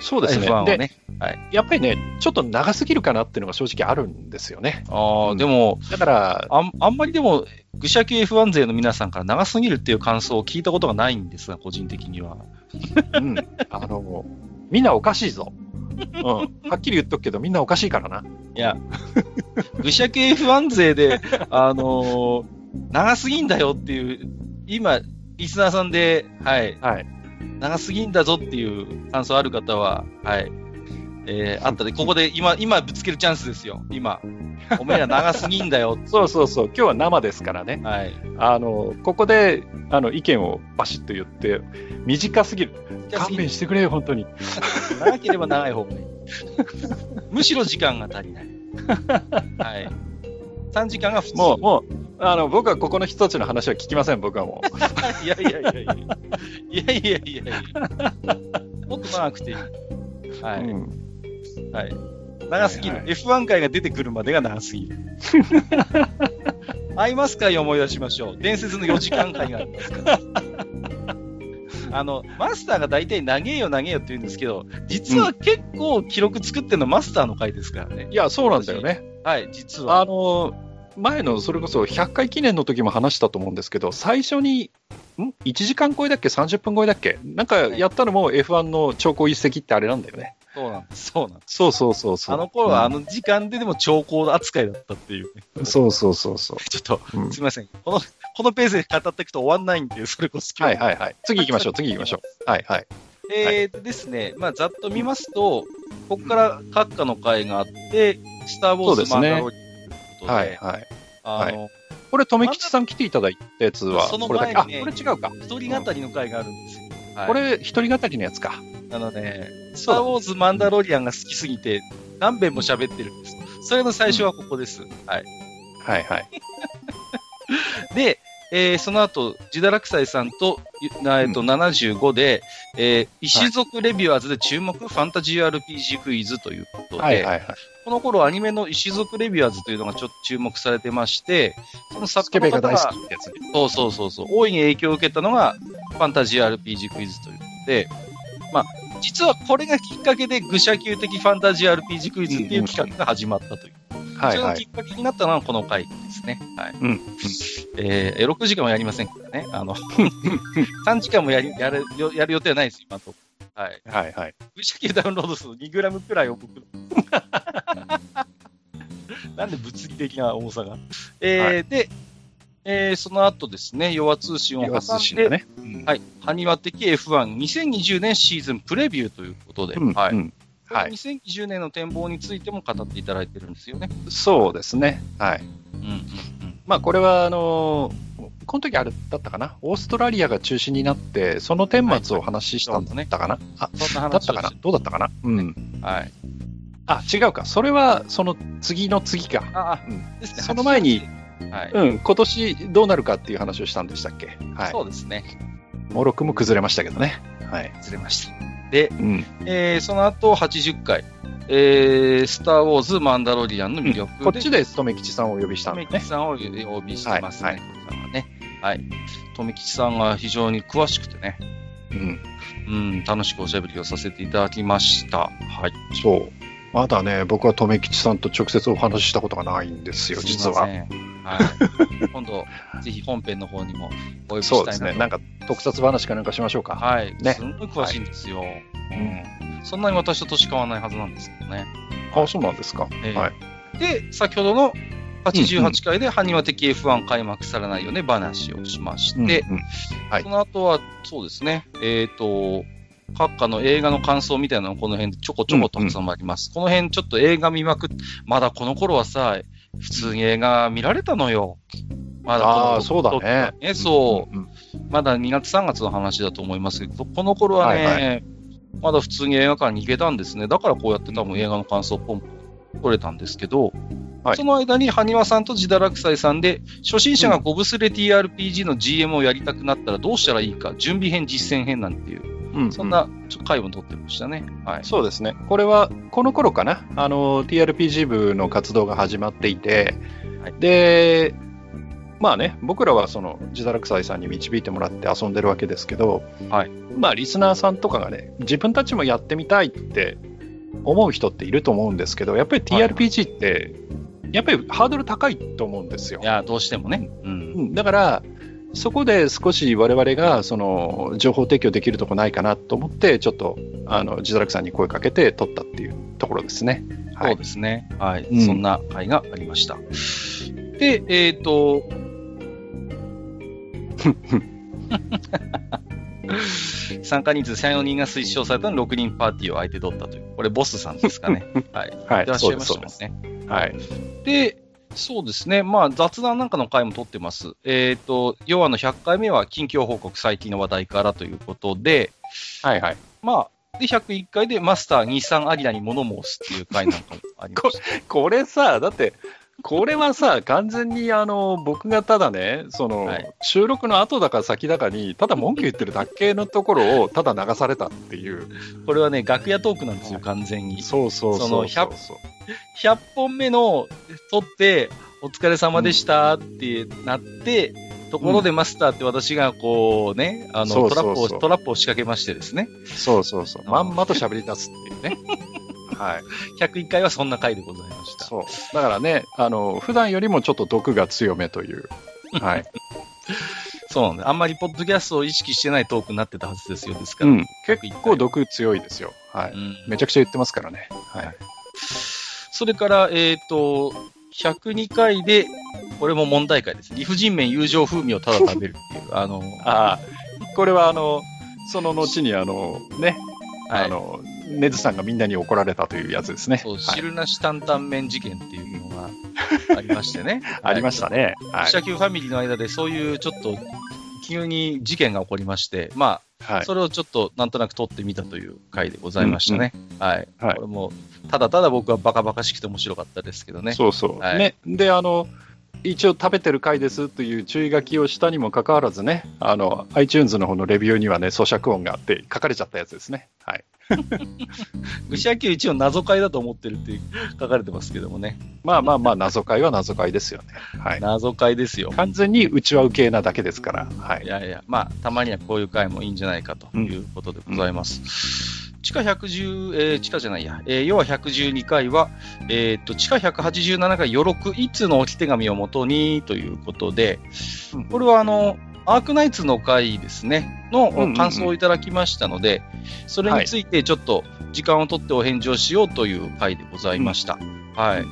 そうですね。F1 ねはい、やっぱりね、ちょっと長すぎるかなっていうのが正直あるんですよね。ああ、うん、でも、だからあん、あんまりでも、愚者級 F1 勢の皆さんから長すぎるっていう感想を聞いたことがないんですが、個人的には。うん。あの、みんなおかしいぞ。うん。はっきり言っとくけど、みんなおかしいからな。いや、愚者級 F1 勢で、あのー、長すぎんだよっていう、今、リスナーさんで、はい。はい。長すぎんだぞっていう感想ある方は、はい。えー、あったで、ここで今、今ぶつけるチャンスですよ、今。おめえら長すぎんだよ。そうそうそう、今日は生ですからね。はい。あの、ここで、あの、意見をバシッと言って、短すぎる。勘弁してくれよ、本当に。長ければ長い方がいい。むしろ時間が足りない。はい。3時間が普通。もう、もう、あの、僕はここの一つの話は聞きません、僕はもう。いやいやいやいや。いやいやいやいや。もっと長くていい。はい。うんはい。長すぎる。はいはい、F1 回が出てくるまでが長すぎる。アイマス会を思い出しましょう。伝説の4時間回がありますから。あの、マスターが大体投げよ投げよって言うんですけど、実は結構記録作ってるのマスターの回ですからね。いや、そうなんだよね。はい、実は。あの、前のそれこそ100回記念の時も話したと思うんですけど、最初に、ん ?1 時間超えだっけ ?30 分超えだっけ？なんかやったのも F1 の超高一石ってあれなんだよね。そうなんです。そうなんです。そうそうそうそう。あの頃はあの時間ででも超高扱いだったっていう、ね、そうそうそうそう。ちょっと、うん、すみません。この、このペースで語っていくと終わんないんで、それこそ今日。はいはいはい。次行きましょう、次行きましょう。はいはい。えー、ですね、まあ、ざっと見ますと、ここから閣下の会があって、スター・ウォーズ・マンダロリことで、はいはい。あの、はい、これ、留吉さん来ていただいたやつは、その前に、ね、これ違うか。一人語りの会があるんですよ。はい、これ、一人語りのやつか。あのね、スター・ウォーズ・マンダロリアンが好きすぎて、何遍も喋ってるんです。それの最初はここです。うん、はい。はいはい。で、えー、その後、ジダラクサイさんと、えっと、75で、えー、石族レビュアーズで注目、ファンタジー RPG クイズということで、はいはいはい、この頃アニメの石族レビュアーズというのがちょっと注目されてまして、その作家の方が、そうそうそうそう、大いに影響を受けたのが、ファンタジー RPG クイズということで、まあ、実はこれがきっかけで愚者級的ファンタジー RPG クイズっていう企画が始まったという。はい、それのきっかけになったのはこの回ですね。はい。うん。えー、6時間はやりませんからね。あの、3時間もやり、やる、やる予定はないです、今と。はい。はいはい。愚者級ダウンロード数2グラムくらいを僕、なんで物理的な重さが？えー、はい、で、えー、その後ですね、弱通信を挟んで、ねうん、はい、埴輪的 F12020 年シーズンプレビューということで、うん、はい。うんはい、2020年の展望についても語っていただいてるんですよね。そうですね。はい。うんうんうん。まあ、これは、あのー、この時あれだったかな、オーストラリアが中心になって、その顛末を話したんだったかな、はい、あ、そんな話だったかな？どうだったかな？うん。はい。あ、違うか。それは、その次の次か。ああ、うん。ね。その前に、はい、うん、今年どうなるかっていう話をしたんでしたっけはい。そうですね。モロクも崩れましたけどね。はい。崩れました。で、うん、えー、その後80回、えー、スター・ウォーズ・マンダロリアンの魅力、うん、こっちで留吉さんをお呼びしたんですね。さんをお呼びしてますね。はい。はい、はい、留吉さんが非常に詳しくてね。ううん。うん、楽しくおしゃべりをさせていただきました。はい。そう。まだね、僕は留吉さんと直接お話ししたことがないんですよ、実は。すいません。はい。今度、ぜひ本編の方にもお呼びしたいなと。そうですね。なんか特撮話かなんかしましょうか。はい。ねすんごい詳しいんですよ。いうん。そんなに私と年変わらないはずなんですけどね。あ、そうなんですか。ええはい。で、先ほどの88回で、埴輪的 F1 開幕されないよね、話をしまして、うんうんはいその後は、そうですね、えっ、と、各家の映画の感想みたいなのこの辺でちょこちょこたくさんあります。この辺ちょっと映画見まくっまだこの頃はさ、普通に映画見られたのよ。まだああ、そうだね。ねそう。んんまだ2月3月の話だと思いますけど、この頃はね、はいはまだ普通に映画館に行けたんですね。だからこうやって多分映画の感想ポンポン取れたんですけど、はいその間に埴輪さんと自堕落斎さんで、初心者がゴブスレ TRPG の GM をやりたくなったらどうしたらいいか、準備編、実践編なんていう、うんそんなちょ回を取ってましたね。はい。そうですね。これは、この頃かな。あの、TRPG 部の活動が始まっていて、はいで、まあね、僕らはその、自堕落斎さんに導いてもらって遊んでるわけですけど、はいまあ、リスナーさんとかがね、自分たちもやってみたいって思う人っていると思うんですけど、やっぱり TRPG って、やっぱりハードル高いと思うんですよい。や、どうしてもね。うん。うんだから、そこで少し我々がその情報提供できるとこないかなと思って、ちょっとあの自堕落さんに声かけて撮ったっていうところですね。はそうい。ですね。はい。うんそんな回がありました。で、えっ、と、参加人数3、4人が推奨されたの6人パーティーを相手取ったという。これボスさんですかね。はい。はいいらっしゃいましたもんね。はい。で、そうですね。まあ、雑談なんかの回も取ってます。えっ、と、要はの100回目は近況報告最近の話題からということで、はいはい。まあ、で、101回でマスター日産アリナに物申すっていう回なんかもありました。これさ、だって、これはさ、完全にあの僕がただね、その、はい収録の後だか先だかに、ただ文句言ってるだけのところをただ流されたっていう。これはね、楽屋トークなんですよ、完全に。そうそうその100 100本目の撮って、お疲れ様でしたってなって、ところでマスターって私がこうね、あの、そうそうそうトラップを、トラップを仕掛けましてですね、そうそうそう。まんまと喋り出すっていうね。はい。101回はそんな回でございました。そう。だからね、あの、普段よりもちょっと毒が強めという。はい。そうなんだ。あんまりポッドキャストを意識してないトークになってたはずですよ、ですから。うん。結構毒強いですよ。はい。うんめちゃくちゃ言ってますからね。はい。それから、えっ、と、102回で、これも問題回です。理不尽麺友情風味をただ食べるっていう。あの、ああ、これはあの、その後にあの、ね、はいあの、ネズさんがみんなに怒られたというやつですね。そう、はい汁なし担々麺事件っていうのがありましてね。ありましたね。はい。記者級ファミリーの間でそういうちょっと、急に事件が起こりまして、まあ、はい。それをちょっとなんとなく撮ってみたという回でございましたね。はい。はいこれも、ただただ僕はバカバカしくて面白かったですけどね。そうそう。はいね。で、あの、一応食べてる回ですという注意書きをしたにもかかわらずね、あの、iTunes の方のレビューにはね、咀嚼音があって書かれちゃったやつですね。はい。愚者級一応謎解だと思ってるって書かれてますけどもね。まあまあまあ、謎解は謎解ですよね。はい。謎解ですよ。完全に内輪受けなだけですから。はいい。やいや、まあ、たまにはこういう回もいいんじゃないかということでございます。地下110、えー地下じゃないや、えー要は112回は、えーっと、地下187回、よろく一通の置き手紙をもとにということで、うんこれはあの、アークナイツの回ですね、のうんうん感想をいただきましたので、それについてちょっと時間を取ってお返事をしようという回でございました。はい。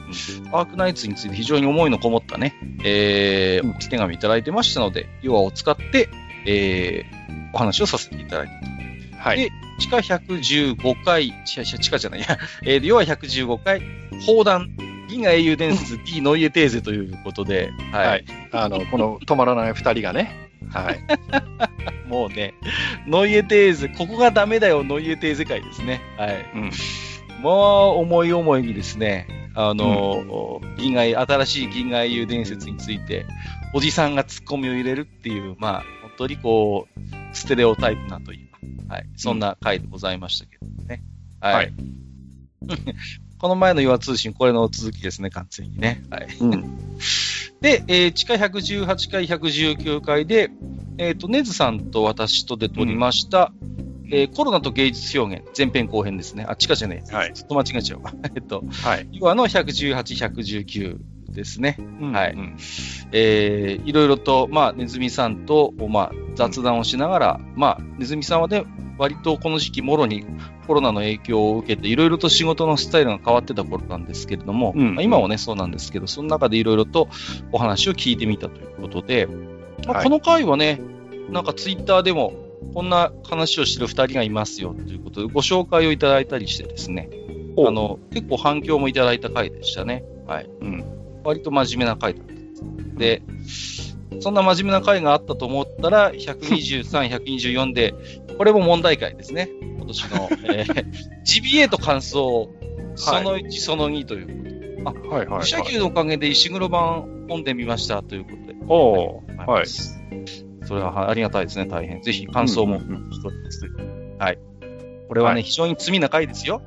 アークナイツについて非常に思いのこもったね、えー、うん置き手紙いただいてましたので、要はを使って、えー、お話をさせていただいた。はい。で地下115回、地下地下じゃないや、えー、要は115回、砲弾、銀河英雄伝説 D ノイエテーゼということで、はい。はいあの、この止まらない二人がね、はい。もうね、ノイエテーゼ、ここがダメだよ、ノイエテーゼ会ですね。はい。うん。もう、思い思いにですね、あの、銀河英、新しい銀河英雄伝説について、おじさんがツッコミを入れるっていう、まあ、本当にこう、ステレオタイプなというか、はい。そんな回でございましたけどね。はい。はい この前の岩通信、これの続きですね、完全にね。はい。うん。で、えー地下118回、119回で、えっ、と、ネズさんと私とで撮りました、えーコロナと芸術表現、前編後編ですね。あ、違うじゃねえ。はい。ちょっと間違えちゃうわ。えっと、はい。要はの118、119ですね。はいうんえーいろいろと、まあ、ネズミさんと、まあ、雑談をしながら、まあ、ネズミさんはね、割とこの時期、もろにコロナの影響を受けて、いろいろと仕事のスタイルが変わってた頃なんですけれども、うんまあ、今はね、そうなんですけど、その中でいろいろとお話を聞いてみたということで、まあ、はいこの回はね、なんかツイッターでも、こんな話をしてる二人がいますよということで、ご紹介をいただいたりしてですね、おあの、結構反響もいただいた回でしたね。はい。うん。割と真面目な回だったんでそんな真面目な回があったと思ったら、123、124で、これも問題回ですね。今年の、えー、GBA と感想、その1、その2ということで。はいはい、はい。級のおかげで石黒版本で見ましたということで。おーはい。それはありがたいですね、大変。ぜひ感想もうんうん一つです。はい。これはね、はい非常に罪な回ですよ。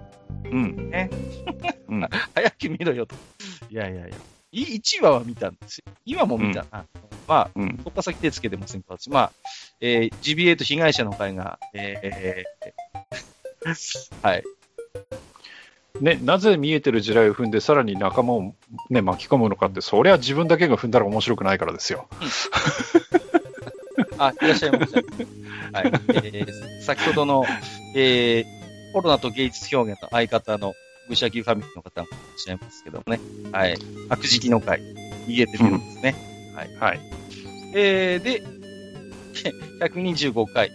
うん。ね。うん。早く見ろよと。いやいやいや。い1話は見たんですよ。今も見たな。まあ、うん。そっか先手つけてませんか私まあ、えー、GBA と被害者の会が、えー、はい。ね、なぜ見えてる地雷を踏んで、さらに仲間を、ね、巻き込むのかって、そりゃ自分だけが踏んだら面白くないからですよ。あ、いらっしゃいました。はい。えー、先ほどの、えー、コロナと芸術表現の相方の武者級ファミリーの方もいらっしゃいますけどもね。はい。悪時期の会、言えてるんですね。はい。えー、で、125回、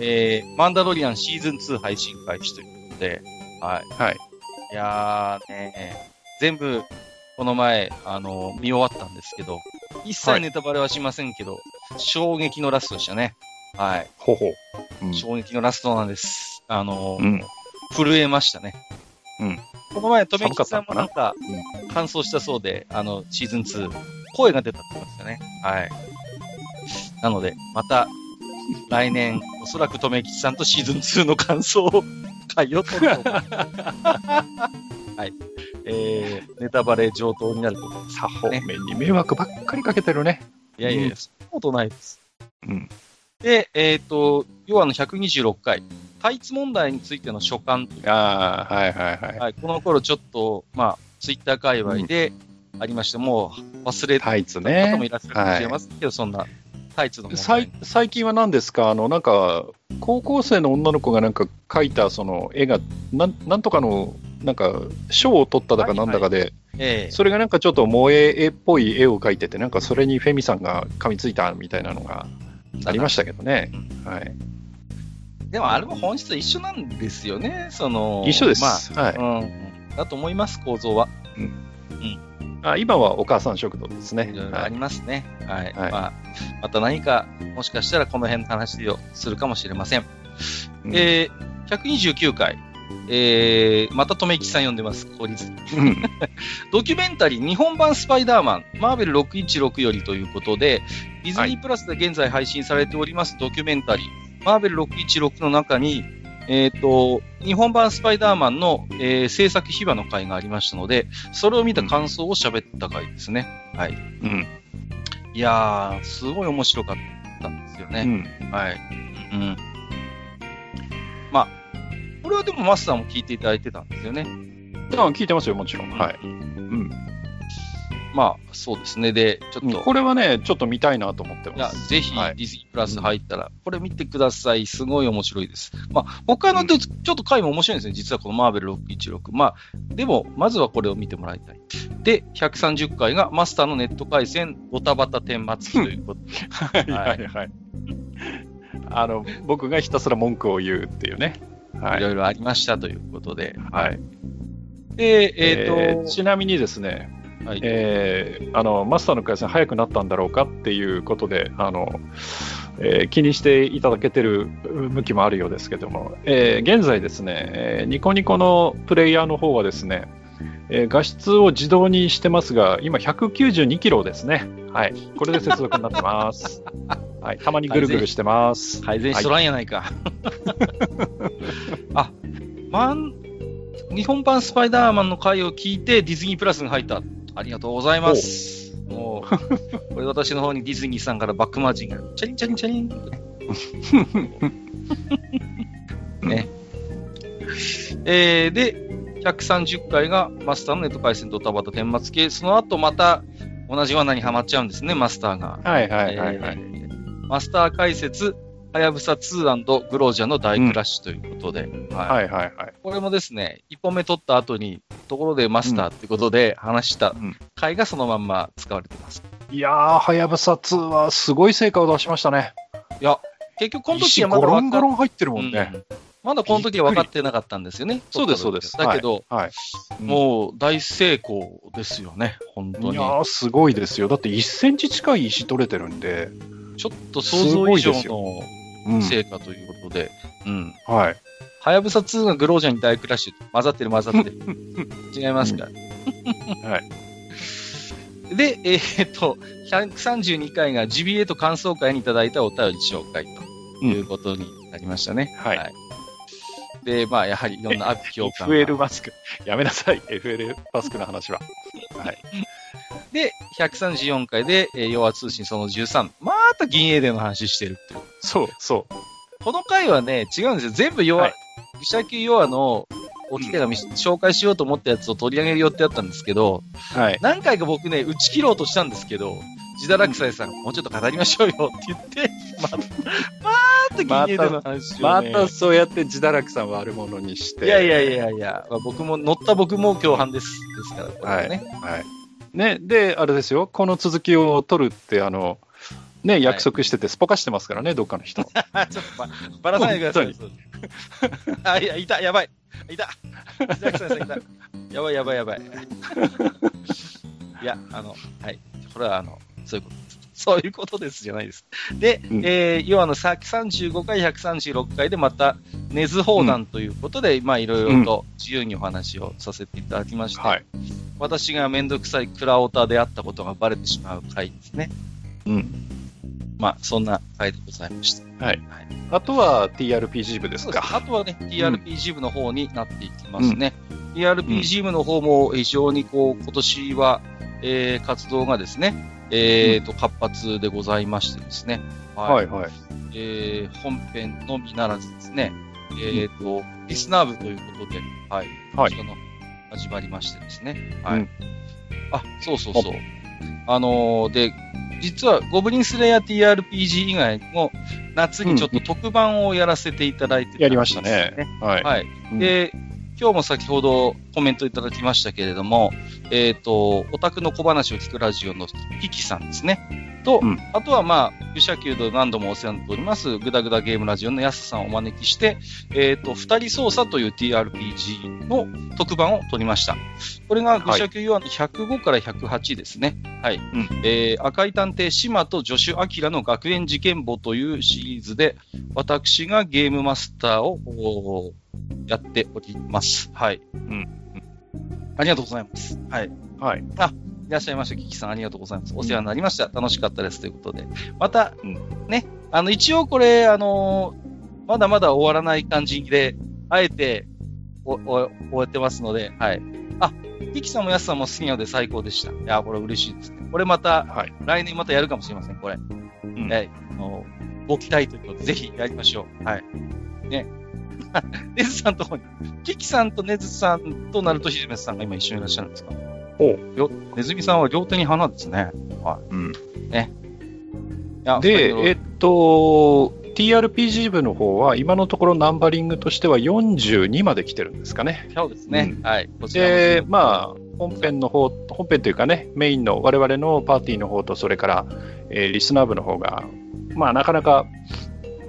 えー、マンダロリアンシーズン2配信開始ということで、はい。はい。いやーね、全部、この前、あの、見終わったんですけど、一切ネタバレはしませんけど、衝撃のラストでしたね。はい。ほほ。うん。衝撃のラストなんです。あの、うん。震えましたね。うん。この前、とめきさんもななんか、感想したそうで、あの、シーズン2、声が出たって言ってましたね。はい。なので、また、来年、おそらくとめきさんとシーズン2の感想を、会を取ると思う。はい。えー、ネタバレ上等になると思います。さほ、ね目に迷惑ばっかりかけてるね。いやいやいや、うんそんなことないです。うん。で、えっ、と、要はあの126回、タイツ問題についての所感というああ、はいはいはい。はい、この頃ちょっと、まあ、ツイッター界隈でありまして、もう忘れた方もね。いらっしゃるかもしれませんけど、そんなタイツの。最近は何ですか？あの、なんか、高校生の女の子がなんか描いたその絵が、なんなんとかの、なんか、賞を取っただかなんだかで、ええそれがなんかちょっと萌え絵っぽい絵を描いてて、なんかそれにフェミさんが噛みついたみたいなのがありましたけどね。はい。でもあれも本質は一緒なんですよね、その。一緒です。まあ、はいうん。だと思います、構造は。あ。今はお母さん食堂ですねい。ろいろあはいりますね。はい。はいまあ、また何か、もしかしたらこの辺の話をするかもしれません。うんえー、129回。えー、また、とめきさん読んでます。法律。うん ドキュメンタリー日本版スパイダーマン、マーベル616よりということで、ディズニープラスで現在配信されておりますドキュメンタリー、マーベル616の中に、えっ、と、日本版スパイダーマンの、えー制作秘話の回がありましたので、それを見た感想を喋った回ですね。はい。うん。いやー、すごい面白かったんですよね。うん。はい。うん。まあ、これはでもマスターも聞いていただいてたんですよね。あ聞いてますよ、もちろん。はい。うん。まあ、そうですね。で、ちょっと、これはね、ちょっと見たいなと思ってま、す。ぜひ、はいディズニープラス入ったら、これ見てください。すごい面白いです。まあ、他ので、ちょっと回も面白いんですね。実はこのマーベル616。まあ、でも、まずはこれを見てもらいたい。で、130回がマスターのネット回線、ドタバタ顛末ということで。はいはいはい。あの、僕がひたすら文句を言うっていうね。はいい。ろいろありましたということで。はい。で、えっ、と、えーちなみにですね、はいえーあのマスターの回線早くなったんだろうかっていうことであの、えー気にしていただけてる向きもあるようですけども、えー現在ですね、えーニコニコのプレイヤーの方はですね、えー画質を自動にしてますが、今192キロですね。はい。これで接続になってます。はい。たまにぐるぐるしてます。改善しとらんやないか。あ、マン、日本版スパイダーマンの回を聞いてディズニープラスに入った。ありがとうございます。もう、これ私の方にディズニーさんからバックマージンが、チャリンチャリンチャリンって ね。えー、で、130回がマスターのネット回線ドタバタ顛末系。その後また同じ罠にはまっちゃうんですね、マスターが。はいはいはいはい。えーマスター解説、はやぶさ2グロージャの大クラッシュということで、はいはいはいはい。これもですね、1本目取った後に、ところでマスターってことで話したうん回がそのまんま使われてます。いやー、はやぶさ2はすごい成果を出しましたね。いや、結局この時石はまだゴロン入ってるもんね。うんまだこの時は分かってなかったんですよね。そうですそうですだけど、はい。うんもう大成功ですよね、本当に。いやー、すごいですよ。だって1センチ近い石取れてるんで。ちょっと想像以上すのうん。成果ということで、うん。はい。はやぶさ2がグロージャに大クラッシュ。混ざってる混ざってる。違いますか、はい。で、えーっと、132回がジビエと感想会にいただいたお便り紹介ということになりましたね。はいで、まあ、やはりいろんなアップ共感が。FL マスク。やめなさい、FL マスクの話は。はい。で、134回で、えー、要は通信その13。また銀英伝の話してるっていう。そう、そこの回はね、違うんですよ。全部弱、はい愚者級弱のおき手紙、紹介しようと思ったやつを取り上げる予定だったんですけど、う。はい。何回か僕ね、打ち切ろうとしたんですけど、自堕落斎さん、もうちょっと語りましょうよって言って、また、また銀英伝の話を、まね。たそうやって自堕落さんを悪者にして。いやいやいやいや、まあ、僕も、乗った僕も共犯です。ですから、これはね。はい。ね、で、あれですよ、この続きを取るって、あの、ね、約束してて、すっぽかしてますからね、どっかの人。あ、ちょっとば、ばらさないでください。あ、いや、いた、やばい。いた。やばいやばいやばい。いや、あの、はい。これは、あの、そういうことです。そういうことですじゃないです。で、うんえー、要はあの、さ35回、136回でまた、根津砲弾ということで、まあ、いろいろと自由にお話をさせていただきまして、はい。私がめんどくさいクラオタであったことがバレてしまう回ですね。うん。まあ、そんな回でございました。はい。あとは TRPG 部ですそうですか。あとはね、TRPG 部の方になっていきますね。TRPG 部の方も非常にこう、今年は、えー活動がですね、えーと、活発でございましてですね。はいはい。えー本編のみならずですね、えーと、リスナー部ということで、はい。はいこちらの始まりましてですね。はい。うんあ、そうそうそう。あのーで、実はゴブリンスレイヤー TRPG 以外にも、夏にちょっと特番をやらせていただいてたんですやりましたね。はい。はい。うんで、今日も先ほどコメントいただきましたけれども、えっ、と、オタクの小話を聞くラジオのキキさんですね。と、うんあとはまあ、愚者級で何度もお世話になっております、グダグダゲームラジオのヤスさんをお招きして、えっ、と、二人操作という TRPG の特番を取りました。これが愚者級用の105から108ですね。はい。んえー赤い探偵、島と助手アキラの学園事件簿というシリーズで、私がゲームマスターをやっております。はい。うん。ありがとうございます。はい。はい。いらっしゃいました、キキさん、ありがとうございます。お世話になりました。楽しかったです。ということで。また、うんね、あの、一応これ、あのーまだまだ終わらない感じで、あえて、お、お、終えてますので、はい。あ、キキさんもヤスさんも好きなので最高でした。いや、これ嬉しいですね。これまた、はい。来年またやるかもしれません、これ。うんはい。あの、ご期待ということで、ぜひやりましょう。はい。ね。ネズさんとこに、キキさんとネズさんとナルトヒジメスさんが今一緒にいらっしゃるんですか？およネズミさんは両手に花ですね。うん。いやで、先ほどえっと、TRPG 部の方は、今のところナンバリングとしては42まで来てるんですかね。そうですね。うんはい。こちらもで、まあ、本編の方、本編というかね、メインの我々のパーティーの方と、それから、えーリスナー部の方が、まあ、なかなか、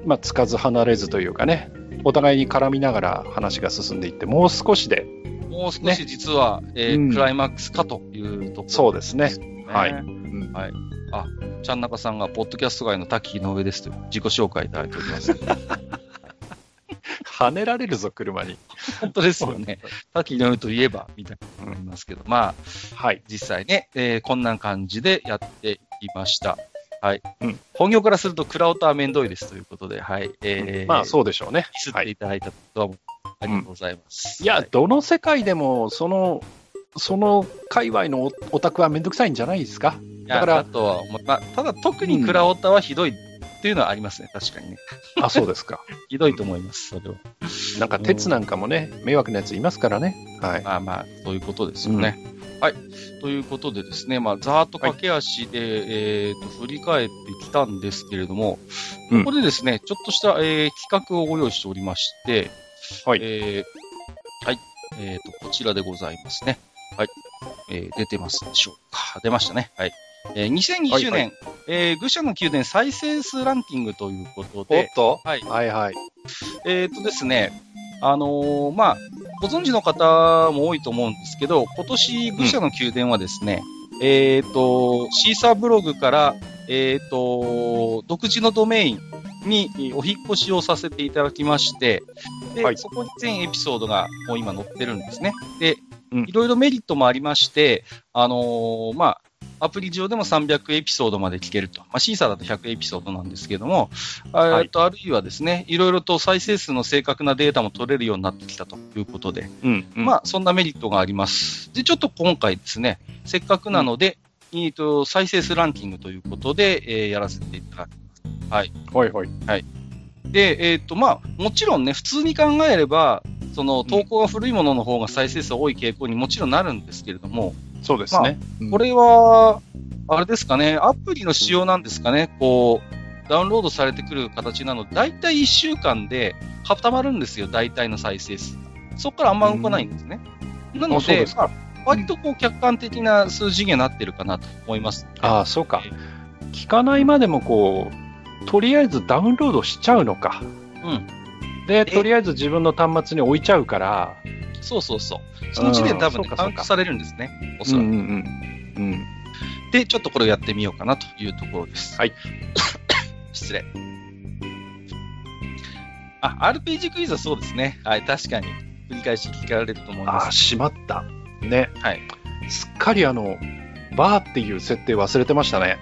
まあ、つかず離れずというかね、お互いに絡みながら話が進んでいって、もう少しで、もう少し実は、えーうんクライマックスかというところ、そうですね。ね。はいうんはい。あ、ちゃんなかさんが、ポッドキャスト界の滝の上ですという自己紹介いただいております。跳ねられるぞ、車に。本当ですよね。滝の上といえば、みたいなのありますけど、まあ、はい。実際ね、えーこんな感じでやっていきました。はい。うん本業からすると、クラウターめんどいですということで、はい。えー、まあ、そうでしょうね。ミスっはい。ていただいたことは、ありがとうございます。いや、はいどの世界でも、その、その界隈のオオタクはめんどくさいんじゃないですか？だからだとはまあ、ただ特にクラオタはひどいっていうのはありますね、確かにね。あ、そうですか。ひどいと思います、それは。なんか鉄なんかもね、迷惑なやついますからね。はい。まあまあ、そういうことですよね。はい。ということでですね、まあ、ざーっと駆け足で、えっ、と、振り返ってきたんですけれども、うんここでですね、ちょっとした、えー企画をご用意しておりまして、はいえーはい。えっ、と、こちらでございますね。はい。えー出てますでしょうか。出ましたね。はい。えー2020年、はいはえー愚者の宮殿再生数ランキングということおっで、とはい。はいはい。えっ、とですね、あのーまあ、ご存知の方も多いと思うんですけど、今年、愚者の宮殿はですね、えっ、と、シーサーブログから、えっ、と、独自のドメインにお引っ越しをさせていただきまして、で、はい。そこに全エピソードがもう今載ってるんですね。で、うん。いろいろメリットもありまして、あのーまあ、アプリ上でも300エピソードまで聞けると。まあ、シーサーだと100エピソードなんですけども、はいえっとあるいはですね、いろいろと再生数の正確なデータも取れるようになってきたということで、うん、うん。まあ、そんなメリットがあります。で、ちょっと今回ですね、せっかくなので、えっと再生数ランキングということで、えーやらせていただきます。はい。はいはい。で、えっ、と、まあ、もちろんね、普通に考えれば、その投稿が古いものの方が再生数多い傾向にもちろんなるんですけれども、そうですね。うんこれは、あれですかね、アプリの仕様なんですかね、こう、ダウンロードされてくる形なので、大体1週間で固まるんですよ、大体の再生数。そこからあんま動かないんですね。なのでまあ割とこう客観的な数字にはなってるかなと思います。ああ、そうか。聞かないまでもこう、とりあえずダウンロードしちゃうのか。うん。で、とりあえず自分の端末に置いちゃうから、そうそうそう。その時点で多分、ね、カウントされるんですね。おそらく。うんうんうん。うん。で、ちょっとこれをやってみようかなというところです。はい。失礼。あ、RPG クイズはそうですね。はい、確かに。繰り返し聞かれると思いああ、ます。しまった。ね。はい。すっかりあの、バーっていう設定忘れてましたね。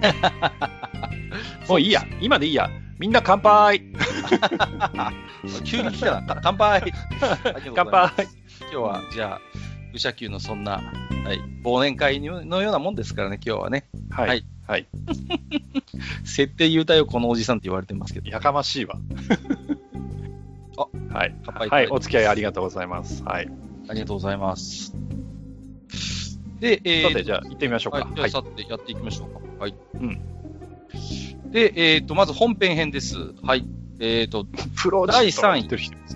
もういいや。今でいいや。みんな乾杯 急に来たな。乾杯 乾杯今日は、じゃあ、愚者級のそんな、はい、忘年会のようなもんですからね、今日はね。はい。はいはい。設定言うたよ、このおじさんって言われてますけど。やかましいわ。あはい。乾杯はい。お付き合いありがとうございます。はい。ありがとうございます。で、えーさて、じゃあ行ってみましょうか。はい、じゃあ、はい。さてやっていきましょうか。はい。うん。で、えっ、と、まず本編編です。はい。えっ、と、プロ第三位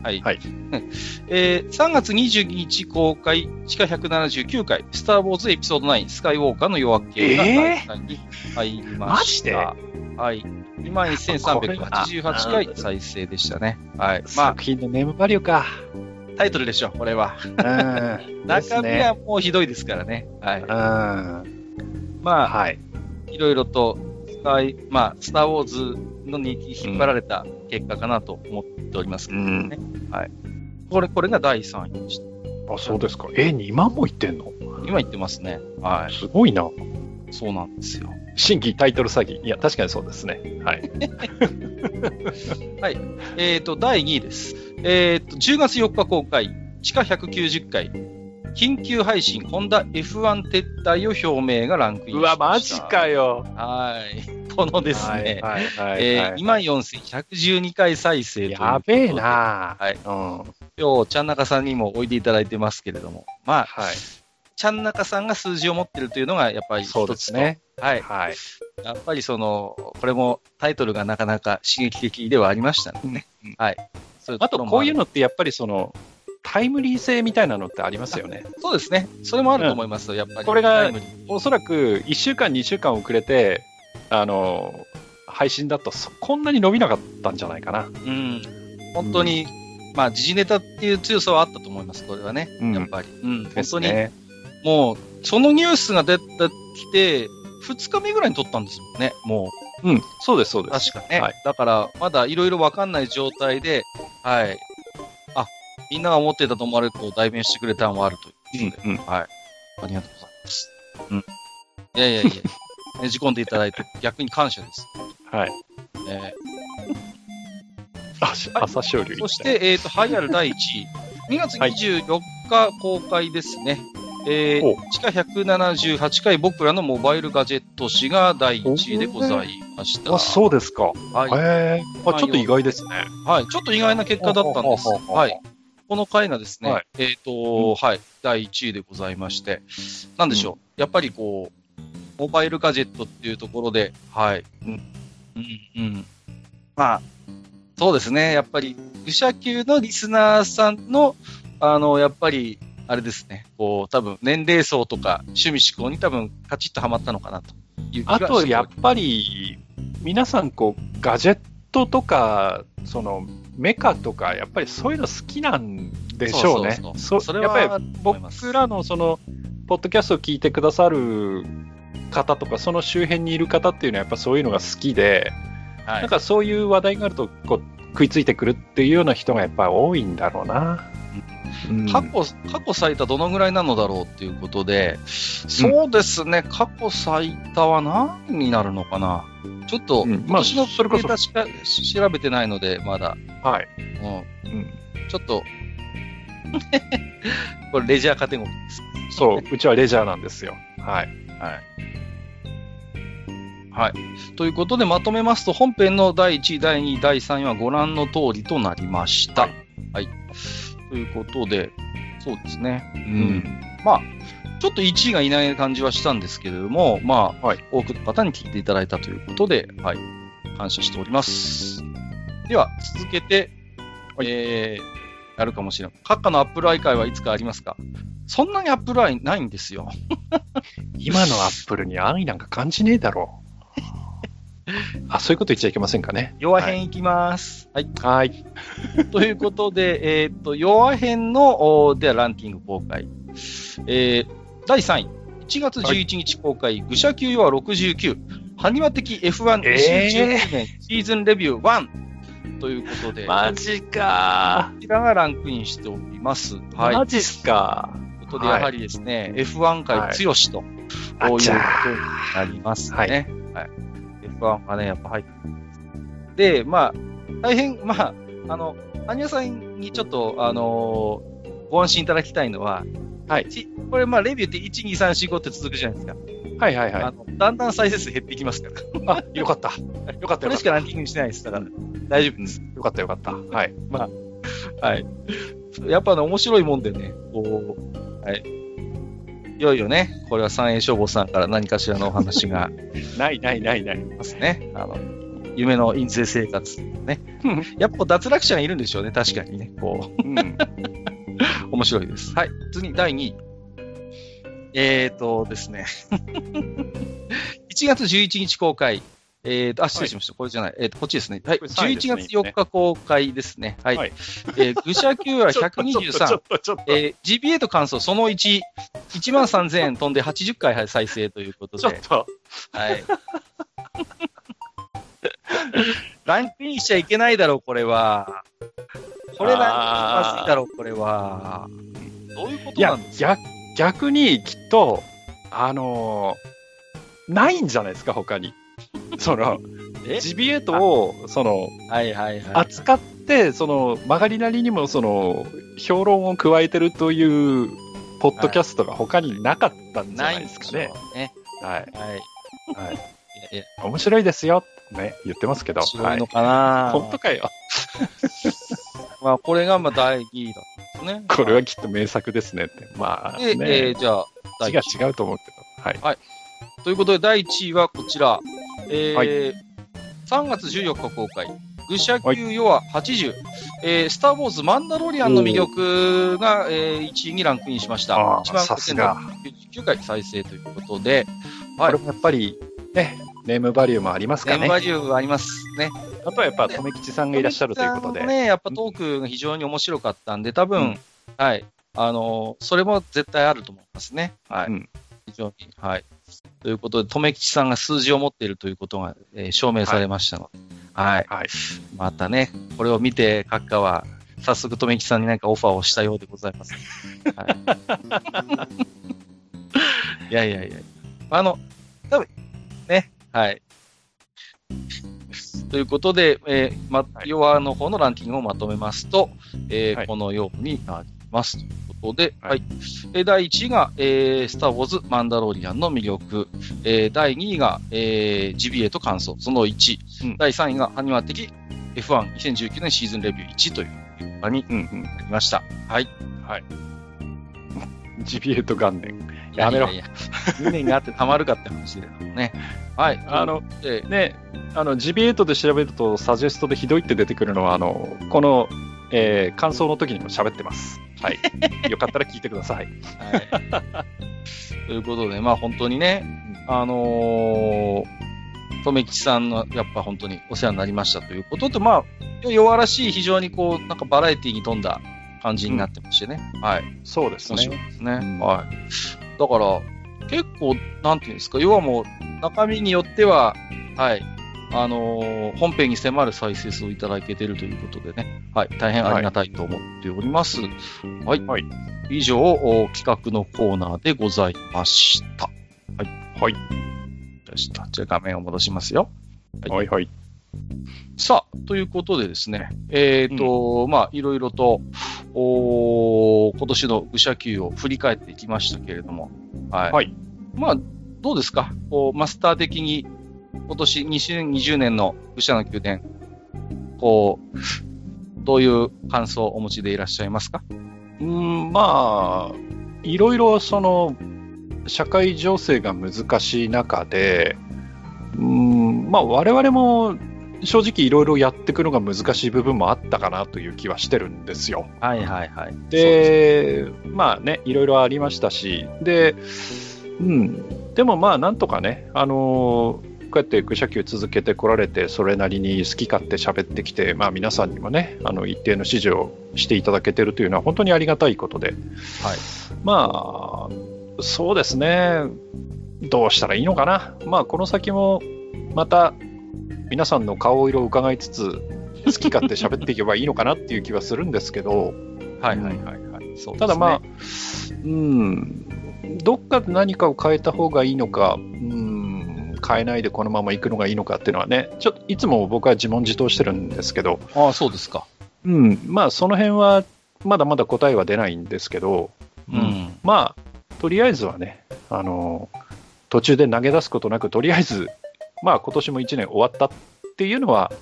はい。はい えー3月22日公開、地下179回、スター・ウォーズエピソード9、スカイウォーカーの夜明けがえー第3位に入りました。マはい。21,388回再生でしたね。はい。ま作品のネームバリューか。あ、タイトルでしょ、これは。うん。中身はもうひどいですからね。はい。うん。まあ、はい。いろいろと、スカイ、まあ、スター・ウォーズのに引っ張られた結果かなと思っておりますけどね。はい。これ、これが第3位でした。あ、そうですか。え、2万もいってんの？今言ってますね。はすごいな。い。そうなんですよ。新規タイトル詐欺。いや、確かにそうですね。はい。えっ、と、第2位です。えっ、と、10月4日公開、地下190回、緊急配信、ホンダ F1 撤退を表明がランクインしうました。わ、マジかよ。はい。このですね、はいはいはいえー、はい2万4112回再生やべえ。な。はいうん。今日、ちゃんなかさんにもおいでいただいてますけれども、まあ、はい。ちゃんなかさんが数字を持ってるというのが、やっぱりそうで一つね。はい。はい。やっぱりその、これもタイトルがなかなか刺激的ではありましたね。うんはい。あと、こういうののってやっぱりその、タイムリー性みたいなのってありますよね。そうですね。それもあると思いますよ、やっぱり。これがおそらく1週間、2週間遅れて、あの、配信だとそこんなに伸びなかったんじゃないかな。うん。本当に、まあ、時事ネタっていう強さはあったと思います、これはね。うんやっぱり。うん。本当に、ね。もう、そのニュースが出てきて、2日目ぐらいに撮ったんですもんね、もうん、そうです、そうう。です。確かね。はいだから、まだいろいろわかんない状態で、はい。あ、みんなが思ってたと思われると代弁してくれたのもあるということで、うん、はい。ありがとうございます。うん。いやいやいや、ねじ込んでいただいて 逆に感謝です。はい。えあし朝青龍ーそして、えっ、と、栄えある第1位。2月24日公開ですね。えおー、地下178回僕らのモバイルガジェット誌が第1位でございました。あ、そうですか。はい。へえ。あ、ちょっと意外ですね。はい。ちょっと意外な結果だったんです。はい。この回がですね、はい。えっ、と、はい、第1位でございまして、なんでしょう、やっぱりこう、モバイルガジェットっていうところで、はい、うん、うん、うん。まあ、そうですね、やっぱり、愚者級のリスナーさんの、あの、やっぱり、あれですね、こう、多分年齢層とか趣味思考に多分カチッとはまったのかなとあと、やっぱり、皆さん、こう、ガジェットとか、その、メカとか、やっぱりそういうの好きなんでしょうね。そうそうそうそれはやっぱり僕らのその、ポッドキャストを聞いてくださる方とか、その周辺にいる方っていうのは、やっぱそういうのが好きで、はいなんかそういう話題があるとこう、食いついてくるっていうような人がやっぱり多いんだろうな。うん過去、過去最多どのぐらいなのだろうっていうことで、そうですね、過去最多は何になるのかな？ちょっと、うん今年のそれこそデータしか調べてないので、まだ。はい。うん。うんちょっと、これレジャーカテゴリーです。そう、うちはレジャーなんですよ。はい。はい。はい。ということで、まとめますと、本編の第1位、第2位、第3位はご覧の通りとなりました。はい。ということで、そうですね。うん。まあ、ちょっと1位がいない感じはしたんですけれども、まあ、はい多くの方に聞いていただいたということで、はい。感謝しております。では、続けて、はいえー、やるかもしれない。閣下のアップルアイ会はいつかありますか？そんなにアップルアイないんですよ。今のアップルに愛なんか感じねえだろう。あ、そういうこと言っちゃいけませんかね。弱編いきます。はい。はい。ということで、えーっと、弱編の、おではランキング公開。えー、第3位。1月11日公開、愚者級弱69、ハニワ的 F1 えー2019年シーズンレビュー1ということで、マジかこちらがランクインしております。はい。マジっすかということで、やはりですね、F1 界強しと、あこういうことになりますね。ははいい。F1 がね、やっぱ入ってますで、まあ、大変、まあ、あの、アニャさんにちょっと、あのーご安心いただきたいのは、はいちこれ、まあ、レビューって1、2、3、4、5って続くじゃないですか。はいはいはい。だんだん再生数減っていきますから。あ、よかった。よかったこれしかランキングにしてないです。だから、大丈夫です。た。よかったよかった。はい。はい。やっぱね、面白いもんでね、こう、はい。いよいよね、これは三栄消防さんから何かしらのお話が ないないないない。ますね。あの、夢の陰性生活。ね。やっぱ脱落者がいるんでしょうね、確かにね。こうん。う、面白いです。はい。次、第2位。えーとですね。1月11日公開。えーと、あ、失礼しました。これじゃない。えーと、こっちですね。はい。これ3位です11ね月4日公開ですね。はい。はいえー、愚者級は ちょっとちょ123っ。とちょっと。えー、GBA と感想その1、1万3000円飛んで80回再生ということで、ちょっと。はい。ランクインしちゃいけないだろう、これは。これランクインまずいだろう、これは。どういうことなんです、か？逆逆にきっと、あのーないんじゃないですか、他に。その、え？ジビエートを、その、はいはいはい。扱って、その、曲がりなりにも、その、評論を加えてるという、ポッドキャストが他になかったんじゃないですかね。ね。はい。はい。はい。いやいや、面白いですよ、ね、言ってますけど。白いのかな、本当かよ。まあ、これがまあ第2位だったんですね。これはきっと名作ですねって。まあ、で、ね、えーじゃあ、第違う違うと思うけど。はい。ということで、第1位はこちら。えーはい3月14日公開。愚者級弱80、えースター・ウォーズ・マンダロリアンの魅力が、えー1位にランクインしました。あー1万さすが99回再生ということで、はいこれもやっぱり、ね、ネームバリューもありますかね。ネームバリューがありますね。あとはやっぱ、留吉さんがいらっしゃるということで。ね、やっぱトークが非常に面白かったんで、多分、うんはい。あのーそれも絶対あると思いますね。はい。うん非常に。はい。ということで、留吉さんが数字を持っているということが、えー証明されましたので、はい。はい。またね、これを見て、閣下は、早速、留吉さんに何かオファーをしたようでございます。はい、いやいやいや。あの、多分ね、はい。ということで、えーま、はい弱の方のランキングをまとめますと、えーはいこのようになります。ことで、は。はいいえー第1位が、えースター・ウォーズ・マンダロリアンの魅力。えー第2位が、えージビエと感想、その1。うん第3位が、アニマ的 F12019 年シーズンレビュー1という結果にうんうん。なりました。はい。はい。ジビエート元年。やめろいやいやいや。2年があってたまるかって話ですけどね。はい。あの、で、ね、あの、ジビエートで調べると、サジェストでひどいって出てくるのは、あの、この、えー感想の時にも喋ってます。はい。よかったら聞いてください。はい。ということで、まあ本当にね、あのー、留吉さんのやっぱ本当にお世話になりましたということと、まあ、弱らしい非常にこう、なんかバラエティに富んだ感じになってましてね。はい。そうです面白いね。ですね。うんはい。だから、結構、なんていうんですか、要はもう、中身によっては、はい。あのー本編に迫る再生数をいただけているということでね。はい。大変ありがたいと思っております。はい。はい以上、お企画のコーナーでございました。はい。でした。じゃあ画面を戻しますよ。はいはい。さあ、ということでですね、えっ、と、まあ、いろいろと、おー今年の愚者級を振り返っていきましたけれども、はい。はいまあ、どうですか？こう、マスター的に、今年2020年の愚者の宮殿、こう、どういう感想をお持ちでいらっしゃいますか？うん、まあ、いろいろその、社会情勢が難しい中で、うん、まあ我々も正直いろいろやっていくのが難しい部分もあったかなという気はしてるんですよ。はいはいはい。で、まあね、いろいろありましたし、で、うん、でもまあなんとかね、あのーこうやって愚者級続けてこられて、それなりに好き勝手喋ってきて、まあ皆さんにもね、あの一定の支持をしていただけてるというのは本当にありがたいことで、はい。まあ、そうですね、どうしたらいいのかな。まあこの先もまた皆さんの顔色を伺いつつ、好き勝手喋っていけばいいのかなっていう気はするんですけど、はいはいはいはい。そうねただまあ、うん、どっかで何かを変えた方がいいのか、うん、変えないでこのまま行くのがいいのかっていうのはね、ちょっといつも僕は自問自答してるんですけど、ああ、そうですか。うん、まあその辺はまだまだ答えは出ないんですけど、うん。まあ、とりあえずはね、あの、途中で投げ出すことなく、とりあえず、まあ今年も1年終わったっていうのは、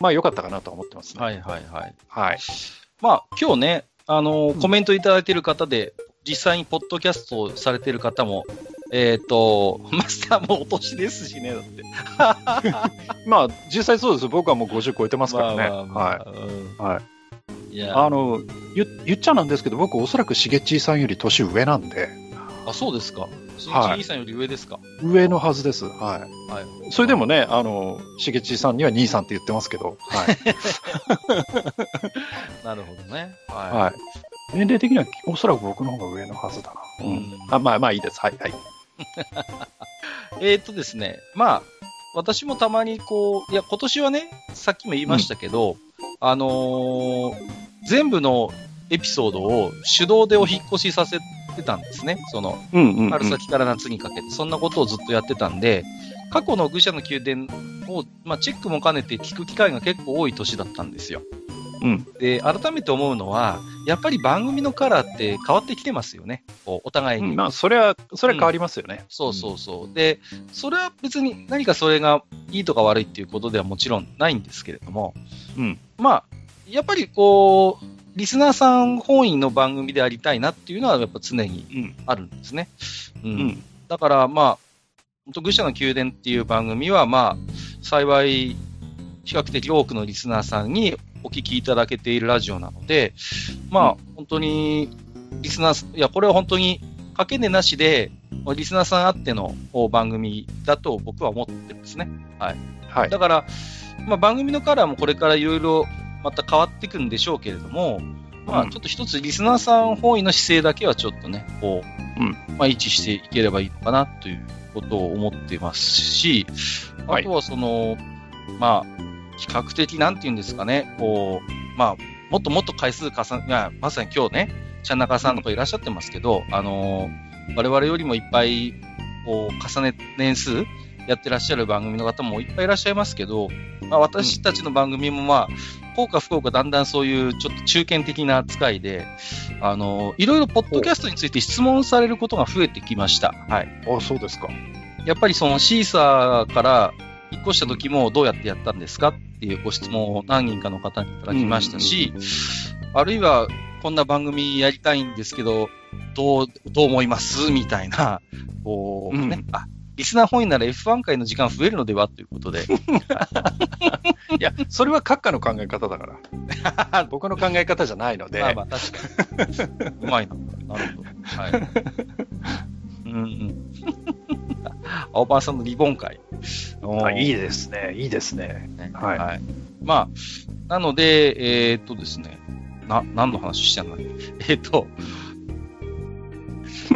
まあ良かったかなとは思ってますね。はいはいはい。はい。まあ、今日ね、あのうんコメントいただいている方で、実際にポッドキャストをされている方も、えっ、と、マスターもお年ですしね、だって。まあ実際そうです。僕はもう50超えてますからね。まあまあまはい。はい。いやあの、言言っちゃなんですけど、僕おそらくしげちいさんより年上なんで、あ、そうですか。しはいげちいさんより上ですか？上のはずです。はい。はい。それでもね、あの、しげちいさんには兄さんって言ってますけど、はい。なるほどね。ははい。年齢的にはおそらく僕の方が上のはずだな。うんあ、まあまあいいです。はい、はい。えっ、とですね、まあ、私もたまにこう、いや、今年はね、さっきも言いましたけど、あのー全部のエピソードを手動でお引っ越しさせてたんですね。その、うんうん、うん。春先から夏にかけて、そんなことをずっとやってたんで、過去の愚者の宮殿を、まあ、チェックも兼ねて聞く機会が結構多い年だったんですよ。うん。で、改めて思うのは、やっぱり番組のカラーって変わってきてますよね。こうお互いに。うんまあ、それは、それは変わりますよね。そうそうそう。で、それは別に何かそれがいいとか悪いっていうことではもちろんないんですけれども、うん。まあ、やっぱりこう、リスナーさん本位の番組でありたいなっていうのはやっぱ常にうん。あるんですね。うん。うん。だからまあ、愚者の宮殿っていう番組はまあ、幸い、比較的多くのリスナーさんにお聞きいただけているラジオなので、まあ、本当に、リスナーいや、これは本当に、かけ値なしで、リスナーさんあっての番組だと僕は思ってるんですね。はい。だから、まあ、番組のカラーもこれからいろいろまた変わっていくんでしょうけれども、まあ、うん。ちょっと一つリスナーさん本位の姿勢だけはちょっとね、こう、うん。まあ、維持していければいいのかなということを思っていますし、はいあとはその、まあ、比較的なんていうんですかね、こう、まあ、もっともっと回数重ね、まさに今日ね、ちゃん中さんとかいらっしゃってますけど、あのー我々よりもいっぱい、こう、重ね、年数やってらっしゃる番組の方もいっぱいいらっしゃいますけど、まあ、私たちの番組もまあ、幸か不幸かだんだんそういうちょっと中堅的な扱いで、あの、いろいろポッドキャストについて質問されることが増えてきました。はい。あ、そうですか。やっぱりそのシーサーから引っ越した時もどうやってやったんですかっていうご質問を何人かの方にいただきましたし、あるいはこんな番組やりたいんですけど、どう、どう思いますみたいな、こう、うんね、あ、リスナー本位なら F1 回の時間増えるのではということで、いや、それは閣下の考え方だから。僕の考え方じゃないので。まあまあ確かに。うまいな。なるほど。はい。うんうん。青パンさんのリボン会。あいいですね。いいですね。ね。はいまあ、なので、えーっとですね、な、何の話してんの？えーっと、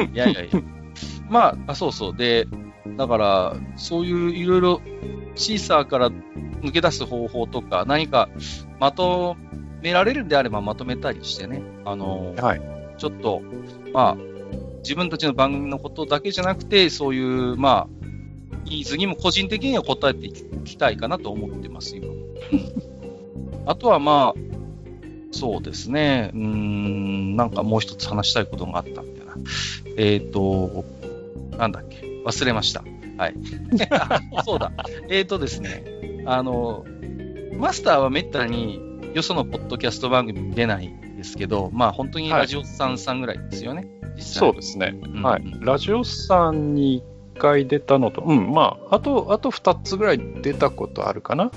いやいやいや。まあ、あ、そうそう。で、だから、そういういろいろシーサーから抜け出す方法とか、何かまとめられるんであればまとめたりしてね、あの、はい。ちょっと、まあ、自分たちの番組のことだけじゃなくて、そういう、まあ、ニーズにも個人的には答えていきたいかなと思ってます、今。う んあとはまあ、そうですね、うーん、なんかもう一つ話したいことがあったみたいな。えっ、と、なんだっけ、忘れました。はい。あ そうだ。えっ、とですね、あの、マスターはめったによそのポッドキャスト番組に出ないんですけど、まあ本当にラジオさんさんぐらいですよね、そうですね。んはい。ラジオさんに1回出たのと、うん、まあ、あと、あと2つぐらい出たことあるかな。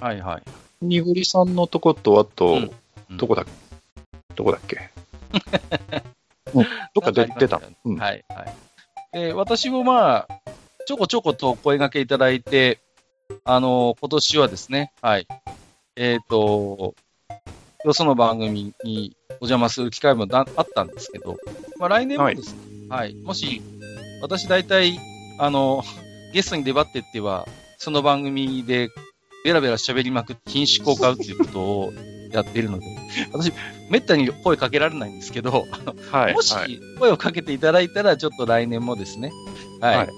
はいはい。にぐりさんのとこと、あと、うんうんどこだっけどこだっけ？うんどっかで出たの。うんはいはい。で私もまあ、ちょこちょことお声掛けいただいて、あの、今年はですね、はい。えっ、と、よその番組にお邪魔する機会もだあったんですけど、まあ来年もですね、はい、もし、私大体、あの、ゲストに出張ってっては、その番組でベラベラ喋りまくって品種交換っていうことをやっているので、私、めったに声かけられないんですけど、はい。もしはい声をかけていただいたら、ちょっと来年もですね、はい。はい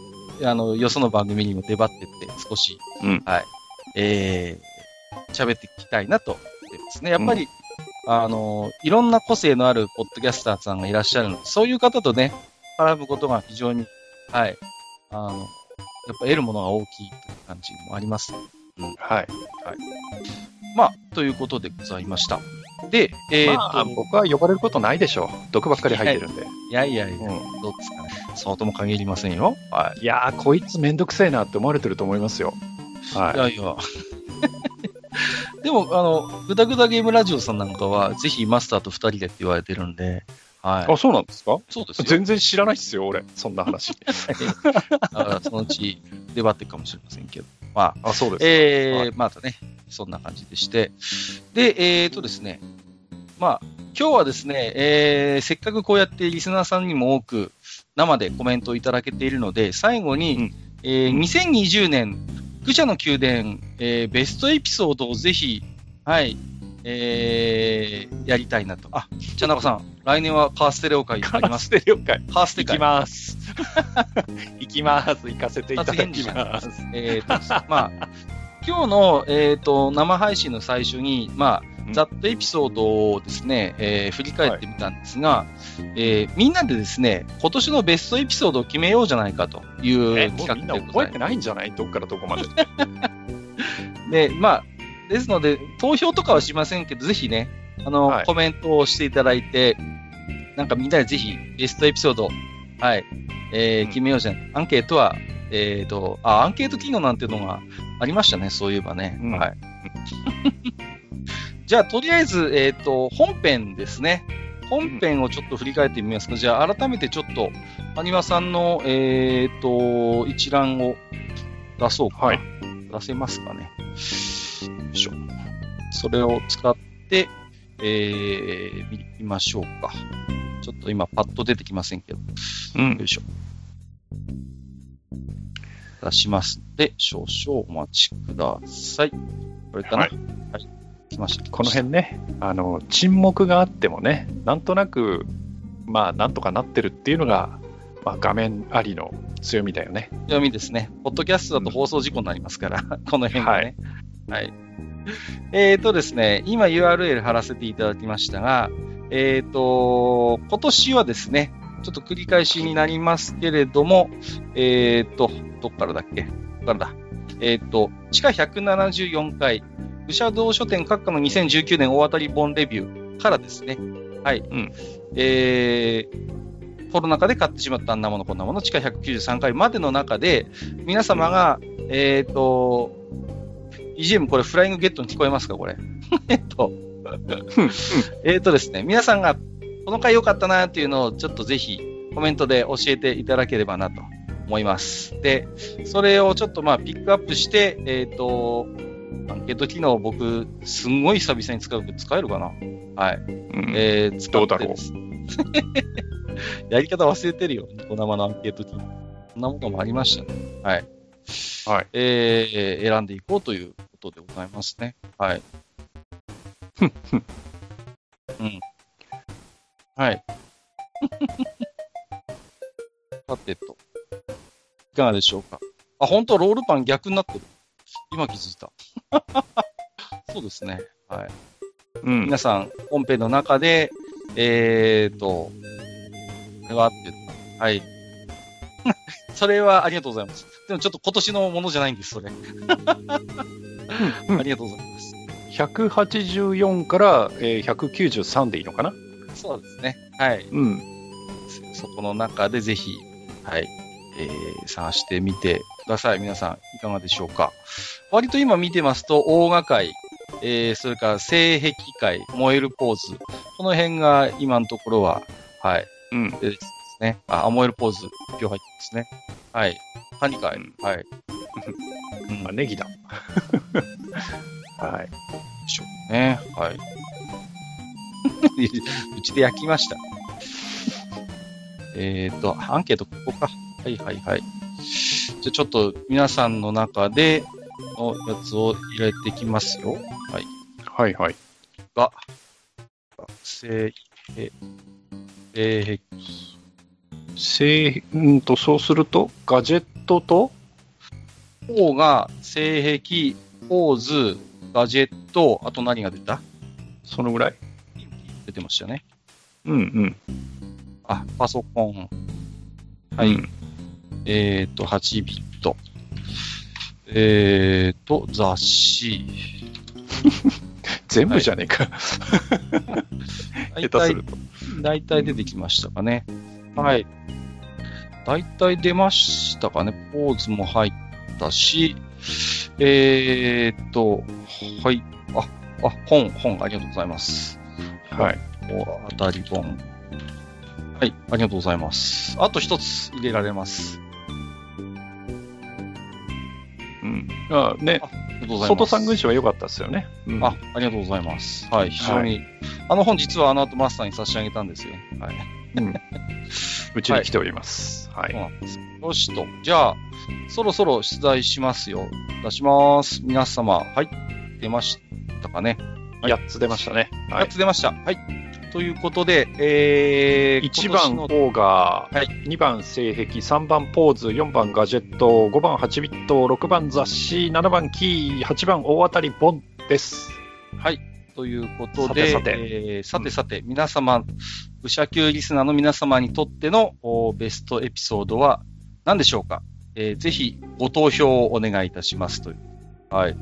あの、よその番組にも出張ってって、少し、うんはい。えー、喋っていきたいなと思ってますね。やっぱり、あの、いろんな個性のあるポッドキャスターさんがいらっしゃるので、そういう方とね、絡むことが非常に、はい。あの、やっぱ得るものが大きいという感じもあります。はい。まあ、ということでございました。で、えーっと、まあ、僕は呼ばれることないでしょう。毒ばっかり入ってるんで。いやいやいや、うんどうですかね。そうとも限りませんよ。はい。いやー、こいつめんどくせえなって思われてると思いますよ。はいやいや。でも、あの、ぐだぐだゲームラジオさんなんかは、ぜひマスターと二人でって言われてるんで、はい。あ、そうなんですか？そうですよ。全然知らないっすよ、俺。そんな話。だからそのうち出張ってるかもしれませんけど。まあ、あ、そうですか。えーはいまたね、そんな感じでして。で、えーとですね、まあ、今日はですね、えーせっかくこうやってリスナーさんにも多く生でコメントをいただけているので、最後に、うんえー2020年、愚者の宮殿、えーベストエピソードをぜひ、はい、えーやりたいなと。あ、茶中さん、来年はカーステレオ会あります。ステレオ会。行きカーステ会。ます。行きます。行かせていただきます。えーと、まあ、今日の、えー、と生配信の最初に、まあう、んざっとエピソードをですね、えー振り返ってみたんですが、えーみんなでですね、今年のベストエピソードを決めようじゃないかという企うみんな画でございま覚えてないんじゃない？どっからどこまで？す。で、まあ、ですので、投票とかはしませんけど、ぜひね、あの、はいコメントをしていただいて、なんかみんなでぜひベストエピソード、はい、えーうん決めようじゃない。アンケートは、えっ、と、あ、アンケート機能なんていうのがありましたね、そういえばね。うんはい。じゃあ、とりあえず、えっ、と、本編ですね。本編をちょっと振り返ってみますか。じゃあ、改めてちょっと、アニマさんの、えっ、と、一覧を出そうかな。はい出せますかね。よいしょ。それを使って、えー、見見ましょうか。ちょっと今、パッと出てきませんけど。うんよいしょ。出しますので、少々お待ちください。これかな？ははいい。来ました。この辺ね、あの、沈黙があってもね、なんとなく、まあ、なんとかなってるっていうのが、まあ、画面ありの強みだよね。強みですね。ポッドキャストだと放送事故になりますから、この辺がね。はい。えっ、とですね、今 URL 貼らせていただきましたが、えっ、と、今年はですね、ちょっと繰り返しになりますけれども、えっ、と、どっからだっけ？どっからだ？えっ、と、地下174階、武者道書店閣下の2019年大当たり本レビューからですね、はい。うんえー、コロナ禍で買ってしまったあんなものこんなもの、地下193階までの中で、皆様が、えっ、と、EGM これフライングゲットに聞こえますかこれ？えっと、えっとですね、皆さんがこの回良かったなっていうのをちょっとぜひコメントで教えていただければなと思います。で、それをちょっとまあピックアップして、えっ、と、アンケート機能僕、すんごい久々に使うけど使えるかな？はい。うんえー、使どうだろうってです。やり方忘れてるよ。ニコ生のアンケート機能。こんなものもありましたね。はい。はい。えー、選んでいこうということでございますね。はい。うん。はい。さてと。いかがでしょうか？あ、本当ロールパン逆になってる。今気づいた。そうですね。はい。うん。皆さん、本編の中で、えーと、これはって言った。はい。それはありがとうございます。でもちょっと今年のものじゃないんです、それ。うんありがとうございます。184から、えー193でいいのかな？そうですね。はい。うん。そこの中でぜひ、はい、えー、探してみてください。皆さん、いかがでしょうか？割と今見てますと、大画界、えー、それから性癖界、燃えるポーズ。この辺が今のところは、はい、うん。出てきてますね。あ、あ燃えるポーズ、一票入ってますね。はい。カニ会、うんはい。うん、あ、ネギだ。はい。でしょうね。はい。うちで焼きました。えっ、と、アンケートここか。はいはいはい。じゃあちょっと皆さんの中でのやつを入れてきますよ。はい。はいはい。が、性、え、性せうんと、そうすると、ガジェットと、癖、が性癖、ポーズ、ガジェット、あと何が出た？そのぐらい？出てましたね。うんうん。あ、パソコン。はい。うんえっ、と、8ビット。えっ、と、雑誌。全部じゃねえか。下手すると。大体出てきましたかね。はい。大体出ましたかね。ポーズも入ったし、えっ、と、はい。あ、あ、本、本、ありがとうございます。はい。お当たり本。はい、ありがとうございます。あと一つ入れられます。うん。あね。外三軍師は良かったですよね。うんあ、ありがとうございます。はい、非常に。あの本実はあの後マスターに差し上げたんですよ。はい。うんうちに来ております。はい。そうなんです。よしと。じゃあ、そろそろ出題しますよ。出します。皆様、はい。出ましたかね？はい8つ出ましたね。は8い。つ出ました。はい。ということで、えー、1今年の番オーガー、はい2番性癖、3番ポーズ、4番ガジェット、5番8ビット、6番雑誌、7番キー、8番大当たりボンです。はい。ということで、さてさてえーさてさて、皆様、武者級リスナーの皆様にとってのおベストエピソードは何でしょうか、えーぜひご投票をお願いいたしますという。はい。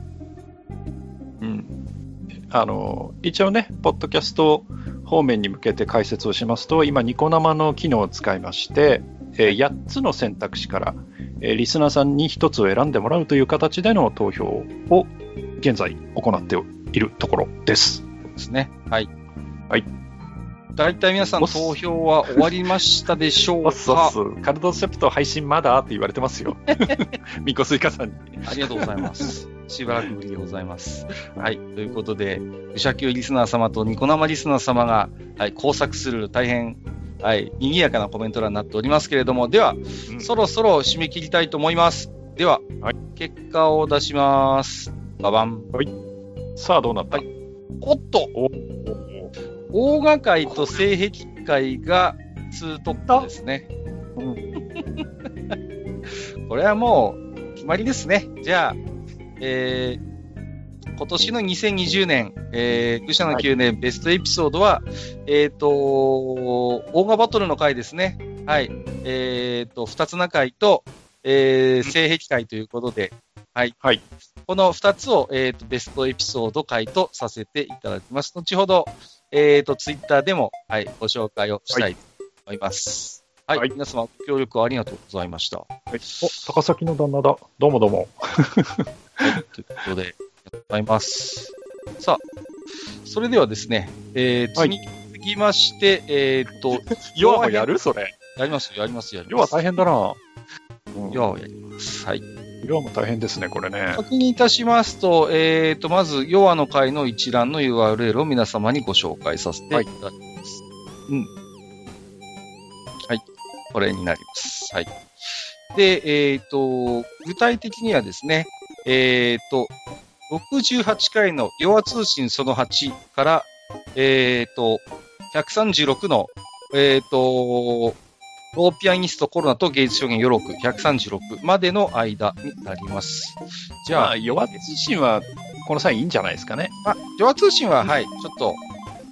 うん。あの、一応ね、ポッドキャスト方面に向けて解説をしますと、今、ニコ生の機能を使いまして、えー8つの選択肢から、えーリスナーさんに1つを選んでもらうという形での投票を現在行っているところです。そうですね。はい。はい。大体皆さん投票は終わりましたでしょうか？す、カルドセプト配信まだって言われてますよ。ミコスイカさんに。ありがとうございます。しばらくぶりでございます。はい。ということで、武者級リスナー様とニコ生リスナー様が、はい、工作する大変、はい、賑やかなコメント欄になっておりますけれども、では、うんそろそろ締め切りたいと思います。では、はい結果を出します。ババン。さあ、どうなった、はいおっとお大画界と性癖界が2トップですね。これはもう決まりですね。じゃあ、えー、今年の2020年、えー、愚者の9年ベストエピソードは、えっ、と、オーガバトルの回ですね。はい。えっ、と、二つな会と、えー、性癖会ということで、はい。はい。この二つを、えっ、と、ベストエピソード回とさせていただきます。後ほど、えっ、と、ツイッターでも、はい、ご紹介をしたいと思います。はい。はい皆様、ご協力ありがとうございました。はい、お、高崎の旦那だ。どうもどうも。はい、ということで、ありがとうございます。さあ、それではですね、えー、はい次、続きまして、えーっと、要はやる？それ。やりますよ、やりますよ、やり要は。大変だな。うん要はやります。はい。要はも大変ですね、これね。確認いたしますと、えーっと、まず、ヨアの会の一覧の URL を皆様にご紹介させていただきます。うん。はい。これになります。はい。で、えーっと、具体的にはですね、えーっと、68回のヨア通信その8から、えーっと、136の、えーっと、ローピアニストコロナと芸術表現余録136までの間になります。じゃあ、まあ、弱自身は、この際いいんじゃないですかね。あ、ヨア通信は、はい、ちょっと、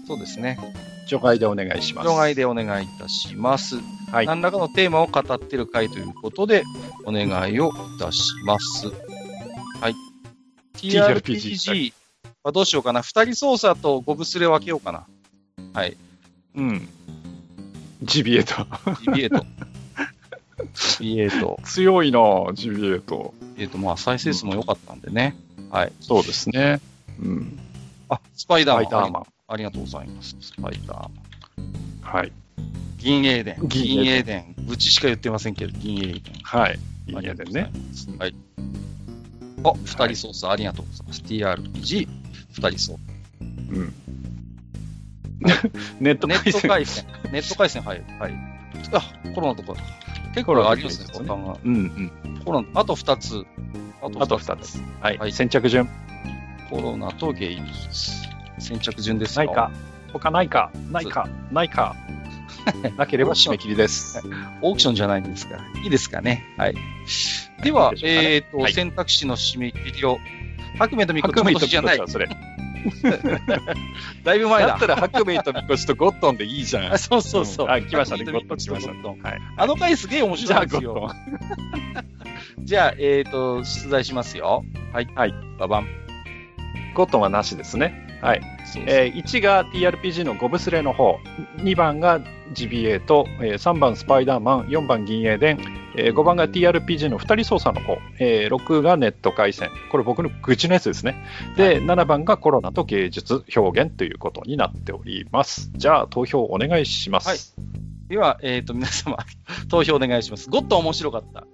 そうですね。除外でお願いします。除外でお願いいたします。はい何らかのテーマを語っている回ということで、お願いをいたします。はい。TRPG はどうしようかな。二人操作とゴブスレを分けようかな。はい。うん。ジビエート。ジビエート。ジビエ。強いなジビエート。えっ、と、まあ、再生数も良かったんでね。はい。そうですね。うん。あ、スパイダーマン。ファイターマン。ありがとうございます。スパイダーマン。はい。銀英伝。銀銀英伝英伝。うちしか言ってませんけど、銀英伝。はい。いいありがやでねとうござい。ます。はい。あ、二人操作ありがとうございます。TRPG、二人操作。うん。ネットネット回線。回線。ネット回線、はい。はい。あ、コロナとか。結構ありますね、ですねボタンが。うんうん。コロナ、あと二つ。ああと二つ。はい。はい先着順。コロナとゲイ術。先着順ですないか。他ないか。ないか。ないか。なければ締め切りです。オークションじゃないんですから。いいですかね。はい。では、えっ、と、はい選択肢の締め切りを。白明とみこち白明とじゃないは。それ。だいぶ前だ。だったら白明とみこちとゴットンでいいじゃんあ。そうそうそう。んあ、来ましたね。ゴットン来ましたはい。あの回すげえ面じゃあゴッ白いんですよ。じゃあ、えっ、と、出題しますよ。はい。はい。ババン。ゴットンはなしですね。はい。えー1が TRPG のゴブスレの方、2番が GBA と、えー3番スパイダーマン、4番銀英伝、えー5番が TRPG の2人操作の方、えー6がネット回線、これ僕の愚痴のやつですね。で、7番がコロナと芸術表現ということになっております。じゃあ、投票お願いします。はいでは、えっ、と、皆様、投票お願いします。ゴッド面白かった。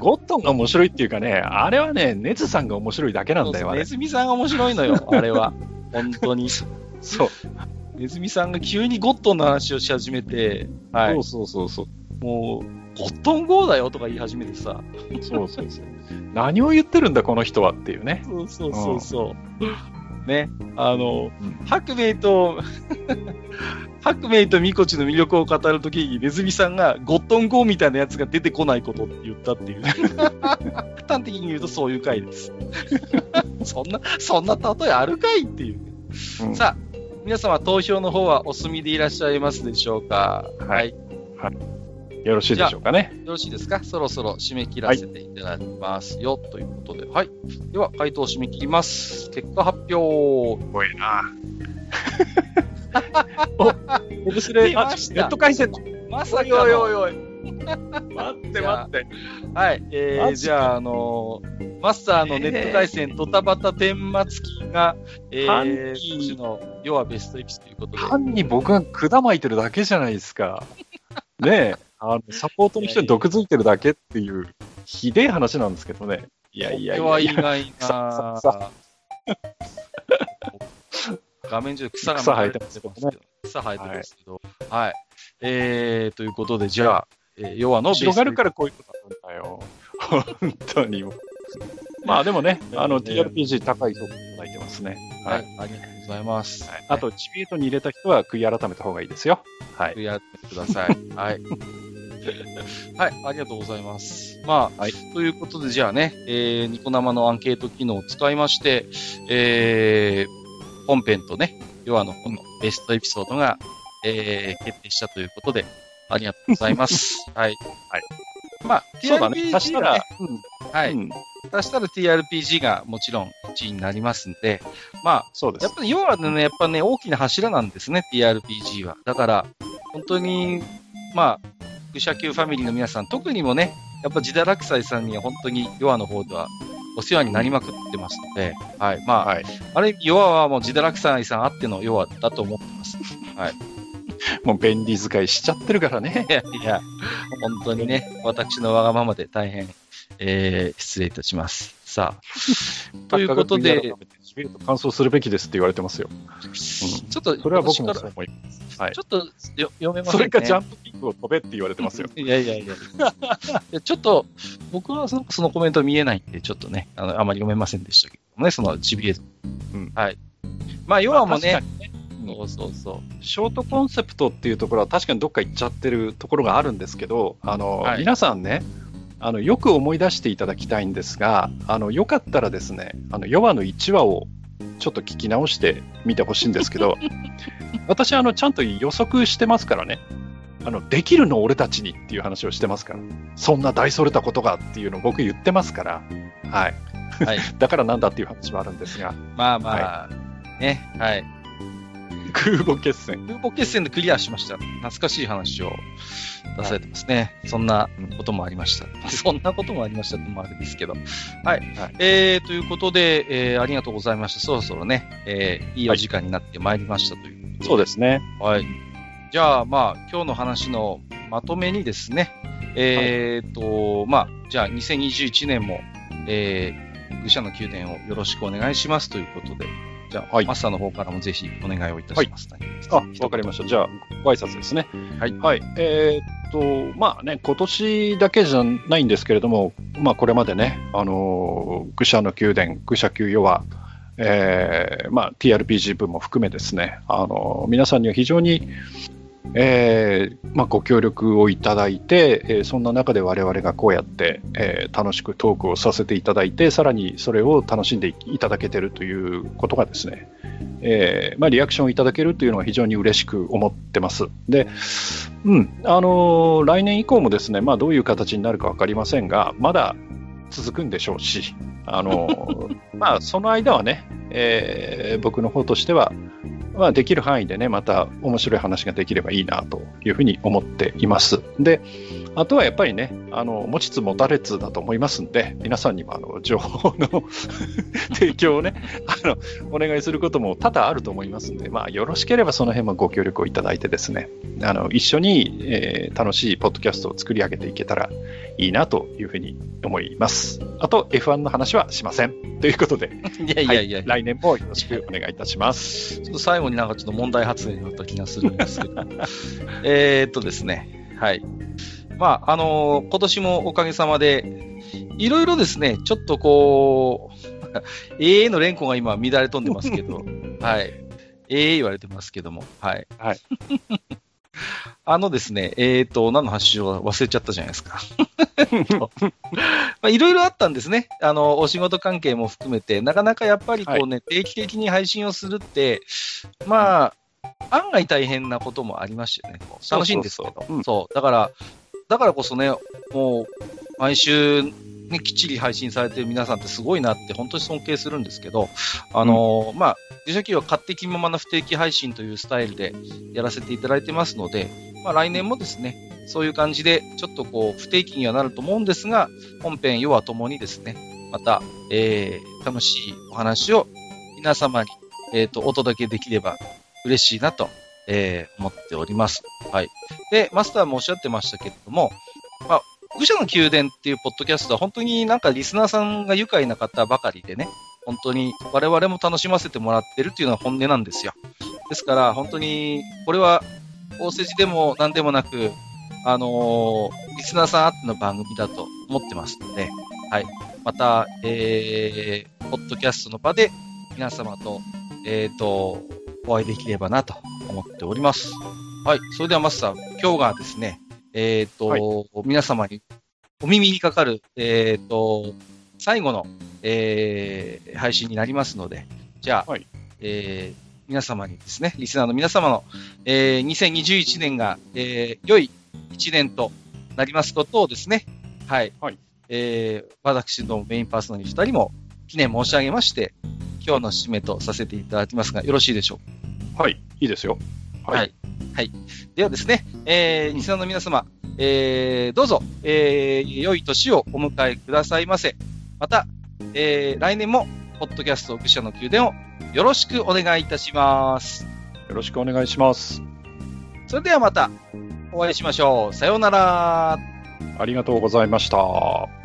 ゴットンが面白いっていうかね、あれはね、ネズさんが面白いだけなんだよ、あれ。ネズミさんが面白いのよ、あれは。本当に。そう。ネズミさんが急にゴットンの話をし始めて、はい。そうそうそうそう。もう、ゴットン GO だよとか言い始めてさ。そうそうそう。何を言ってるんだ、この人はっていうね。そうそうそうそう。ね、あの、うん白明と、白明とミコチの魅力を語るときに、ネズミさんがゴットン GO みたいなやつが出てこないことって言ったっていう。端的に言うとそういう回です。そんな、そんな例えあるかいっていう。うんさあ、皆様投票の方はお済みでいらっしゃいますでしょうか？はいよろしいでしょうかね。よろしいですか？そろそろ締め切らせていただきますよ、ということで。はい。では、回答を締め切ります。結果発表。怖いな。お、ボブスレ出ましたネット回線まさかの。おいおいおい。待って待って。はい。えー、じゃあ、あのーマスターのネット回線、ドタバタ天末期が、え犯ー、人今年の、要はベストエピスということで。単に僕が管巻いてるだけじゃないですか。ねえ、あの、サポートの人に毒づいてるだけっていう、ひでえ話なんですけどね。いやいやいこれはやいや。意外さな画面中草が草生えてますけど。草生えてますけど。はい。えー、ということで、じゃあ、えー、ヨアのベスト広がるからこういうことなんだよ。本当にもう。まあでもね、あの、ね TRPG 高い評価いただいてますね。ははいい。。ありがとうございます。はいあと、チビエートに入れた人は悔い改めた方がいいですよ。はい。やってください。はい。はい、ありがとうございます。まあ、はいということで、じゃあね、えー、ニコ生のアンケート機能を使いまして、えー、本編とね、ヨアのこのベストエピソードが、えー、決定したということで、ありがとうございます。はい。はい。まあ、そうだね足したらはい。うん足したら TRPG がもちろん1位になりますんで、まあ、そうですやっ。ぱり要はね、やっぱね、大きな柱なんですね、TRPG は。だから、本当に、まあ、愚者級ファミリーの皆さん、特にもね、やっぱジダラクサイさんには本当にヨアの方ではお世話になりまくってますので、はい。まあ、はい。あれ、ヨアはもうジダラクサイさんあってのヨアだと思ってます。もう便利使いしちゃってるからね。いや本当にね、私のわがままで大変、えー、失礼いたします。さあ、ということで、、ジビエと感想するべきですって言われてますよ。ちょっと、それは僕もそう思います。はいち。ょっとよ読めませんね。それかジャンプキックを飛べって言われてますよ。いやいやいや。いやちょっと、僕はそのそのコメント見えないんで、ちょっとね、あの、あまり読めませんでしたけどもね、その GBA。うんはい。まあ、要はもうね確か、そうそうそう。ショートコンセプトっていうところは確かにどっか行っちゃってるところがあるんですけど、あの、はい皆さんね、あの、よく思い出していただきたいんですが、あの、よかったらですね、あの、ヨワの1話をちょっと聞き直してみてほしいんですけど、私、あの、ちゃんと予測してますからね。あの、できるの俺たちにっていう話をしてますから。そんな大それたことがっていうのを僕言ってますから。はい。はい。だからなんだっていう話はあるんですが、まあまあ、ね、はい。空母決戦。空母決戦でクリアしました。懐かしい話を出されてますね。そんなこともありました。そんなこともありましたってもあれですけど。はい。はいえー、ということで、えー、ありがとうございました。そろそろね、えー、いいお時間になってまいりましたということで。そうですね。はい。じゃあ、まあ、今日の話のまとめにですね、えーと、まあ、じゃあ、2021年も、えー、愚者の宮殿をよろしくお願いしますということで、じゃあ、はいマスターの方からもぜひお願いをいたします、あ、わかりました。じゃあ、ご挨拶ですね。はいはい。えーっと、まあね、今年だけじゃないんですけれども、まあこれまでね、あのー愚者の宮殿、愚者級世は、えーまあ TRPG 部も含めですね、あのー皆さんには非常に、えーまあ、ご協力をいただいて、えーそんな中で我々がこうやって、えー楽しくトークをさせていただいて、さらにそれを楽しんでいただけてるということがですね、えーまあ、リアクションをいただけるというのは非常に嬉しく思ってます。で、うん、あのー来年以降もですね、まあ、どういう形になるか分かりませんが、まだ続くんでしょうし、あのー まあ、その間はね、えー僕の方としては、まあ、できる範囲でね、また面白い話ができればいいなというふうに思っています。で、あとはやっぱりね、あの、持ちつ持たれつだと思いますんで、皆さんにもあの、情報の 提供をね、あの、お願いすることも多々あると思いますんで、まあ、よろしければその辺もご協力をいただいてですね、あの、一緒に、えー楽しいポッドキャストを作り上げていけたらいいなというふうに思います。あと、F1 の話はしません。ということで、いやいやいや、はい来年もよろしくお願いいたします。最後になんかちょっと問題発言があった気がするんですけど。えっとですね。はい。まあ、あのー今年もおかげさまで、いろいろですね、ちょっとこう、AA の連呼が今乱れ飛んでますけど、はい。AA 言われてますけども、はい。はい。あのですね、えーっと、何の話を忘れちゃったじゃないですか。まあ、いろいろあったんですね。あの、お仕事関係も含めて、なかなかやっぱりこうね、定期的に配信をするって、まあ、案外大変なこともありましたよね。楽しいんですけど。そう。だから、だからこそね、もう、毎週、ね、きっちり配信されてる皆さんってすごいなって本当に尊敬するんですけど、あのーまあ、自社企業は勝手気ままな不定期配信というスタイルでやらせていただいてますので、まあ来年もですね、そういう感じで、ちょっとこう、不定期にはなると思うんですが、本編、要はともにですね、また、えー、楽しいお話を皆様に、えっ、と、お届けできれば嬉しいなと、えー、思っております。はい。で、マスターもおっしゃってましたけれども、まあ、愚者の宮殿っていうポッドキャストは本当になんかリスナーさんが愉快な方ばかりでね、本当に我々も楽しませてもらってるっていうのは本音なんですよ。ですから、本当に、これは、大筋でも何でもなく、あのーリスナーさんあっての番組だと思ってますので、はい。また、えー、ポッドキャストの場で皆様と、えっ、と、お会いできればなと思っております。はい。それではマスター、今日がですね、えっ、と、はい。皆様にお耳にかかる、えっ、と、最後の、えー配信になりますので、じゃあ、はい。えー皆様にですね、リスナーの皆様の、えー2021年が、えー良い一年となりますことをですね、はい。はい。えー私のメインパーソナリティ2人も記念申し上げまして、今日の締めとさせていただきますが、よろしいでしょうか？はい、いいですよ。はい。はい。はい。ではですね、えー、リスナーの皆様、えー、どうぞ、えー、良い年をお迎えくださいませ。また、えー、来年も、ポッドキャスト愚者の宮殿をよろしくお願いいたします。よろしくお願いします。それではまた、お会いしましょう。さようなら。ありがとうございました。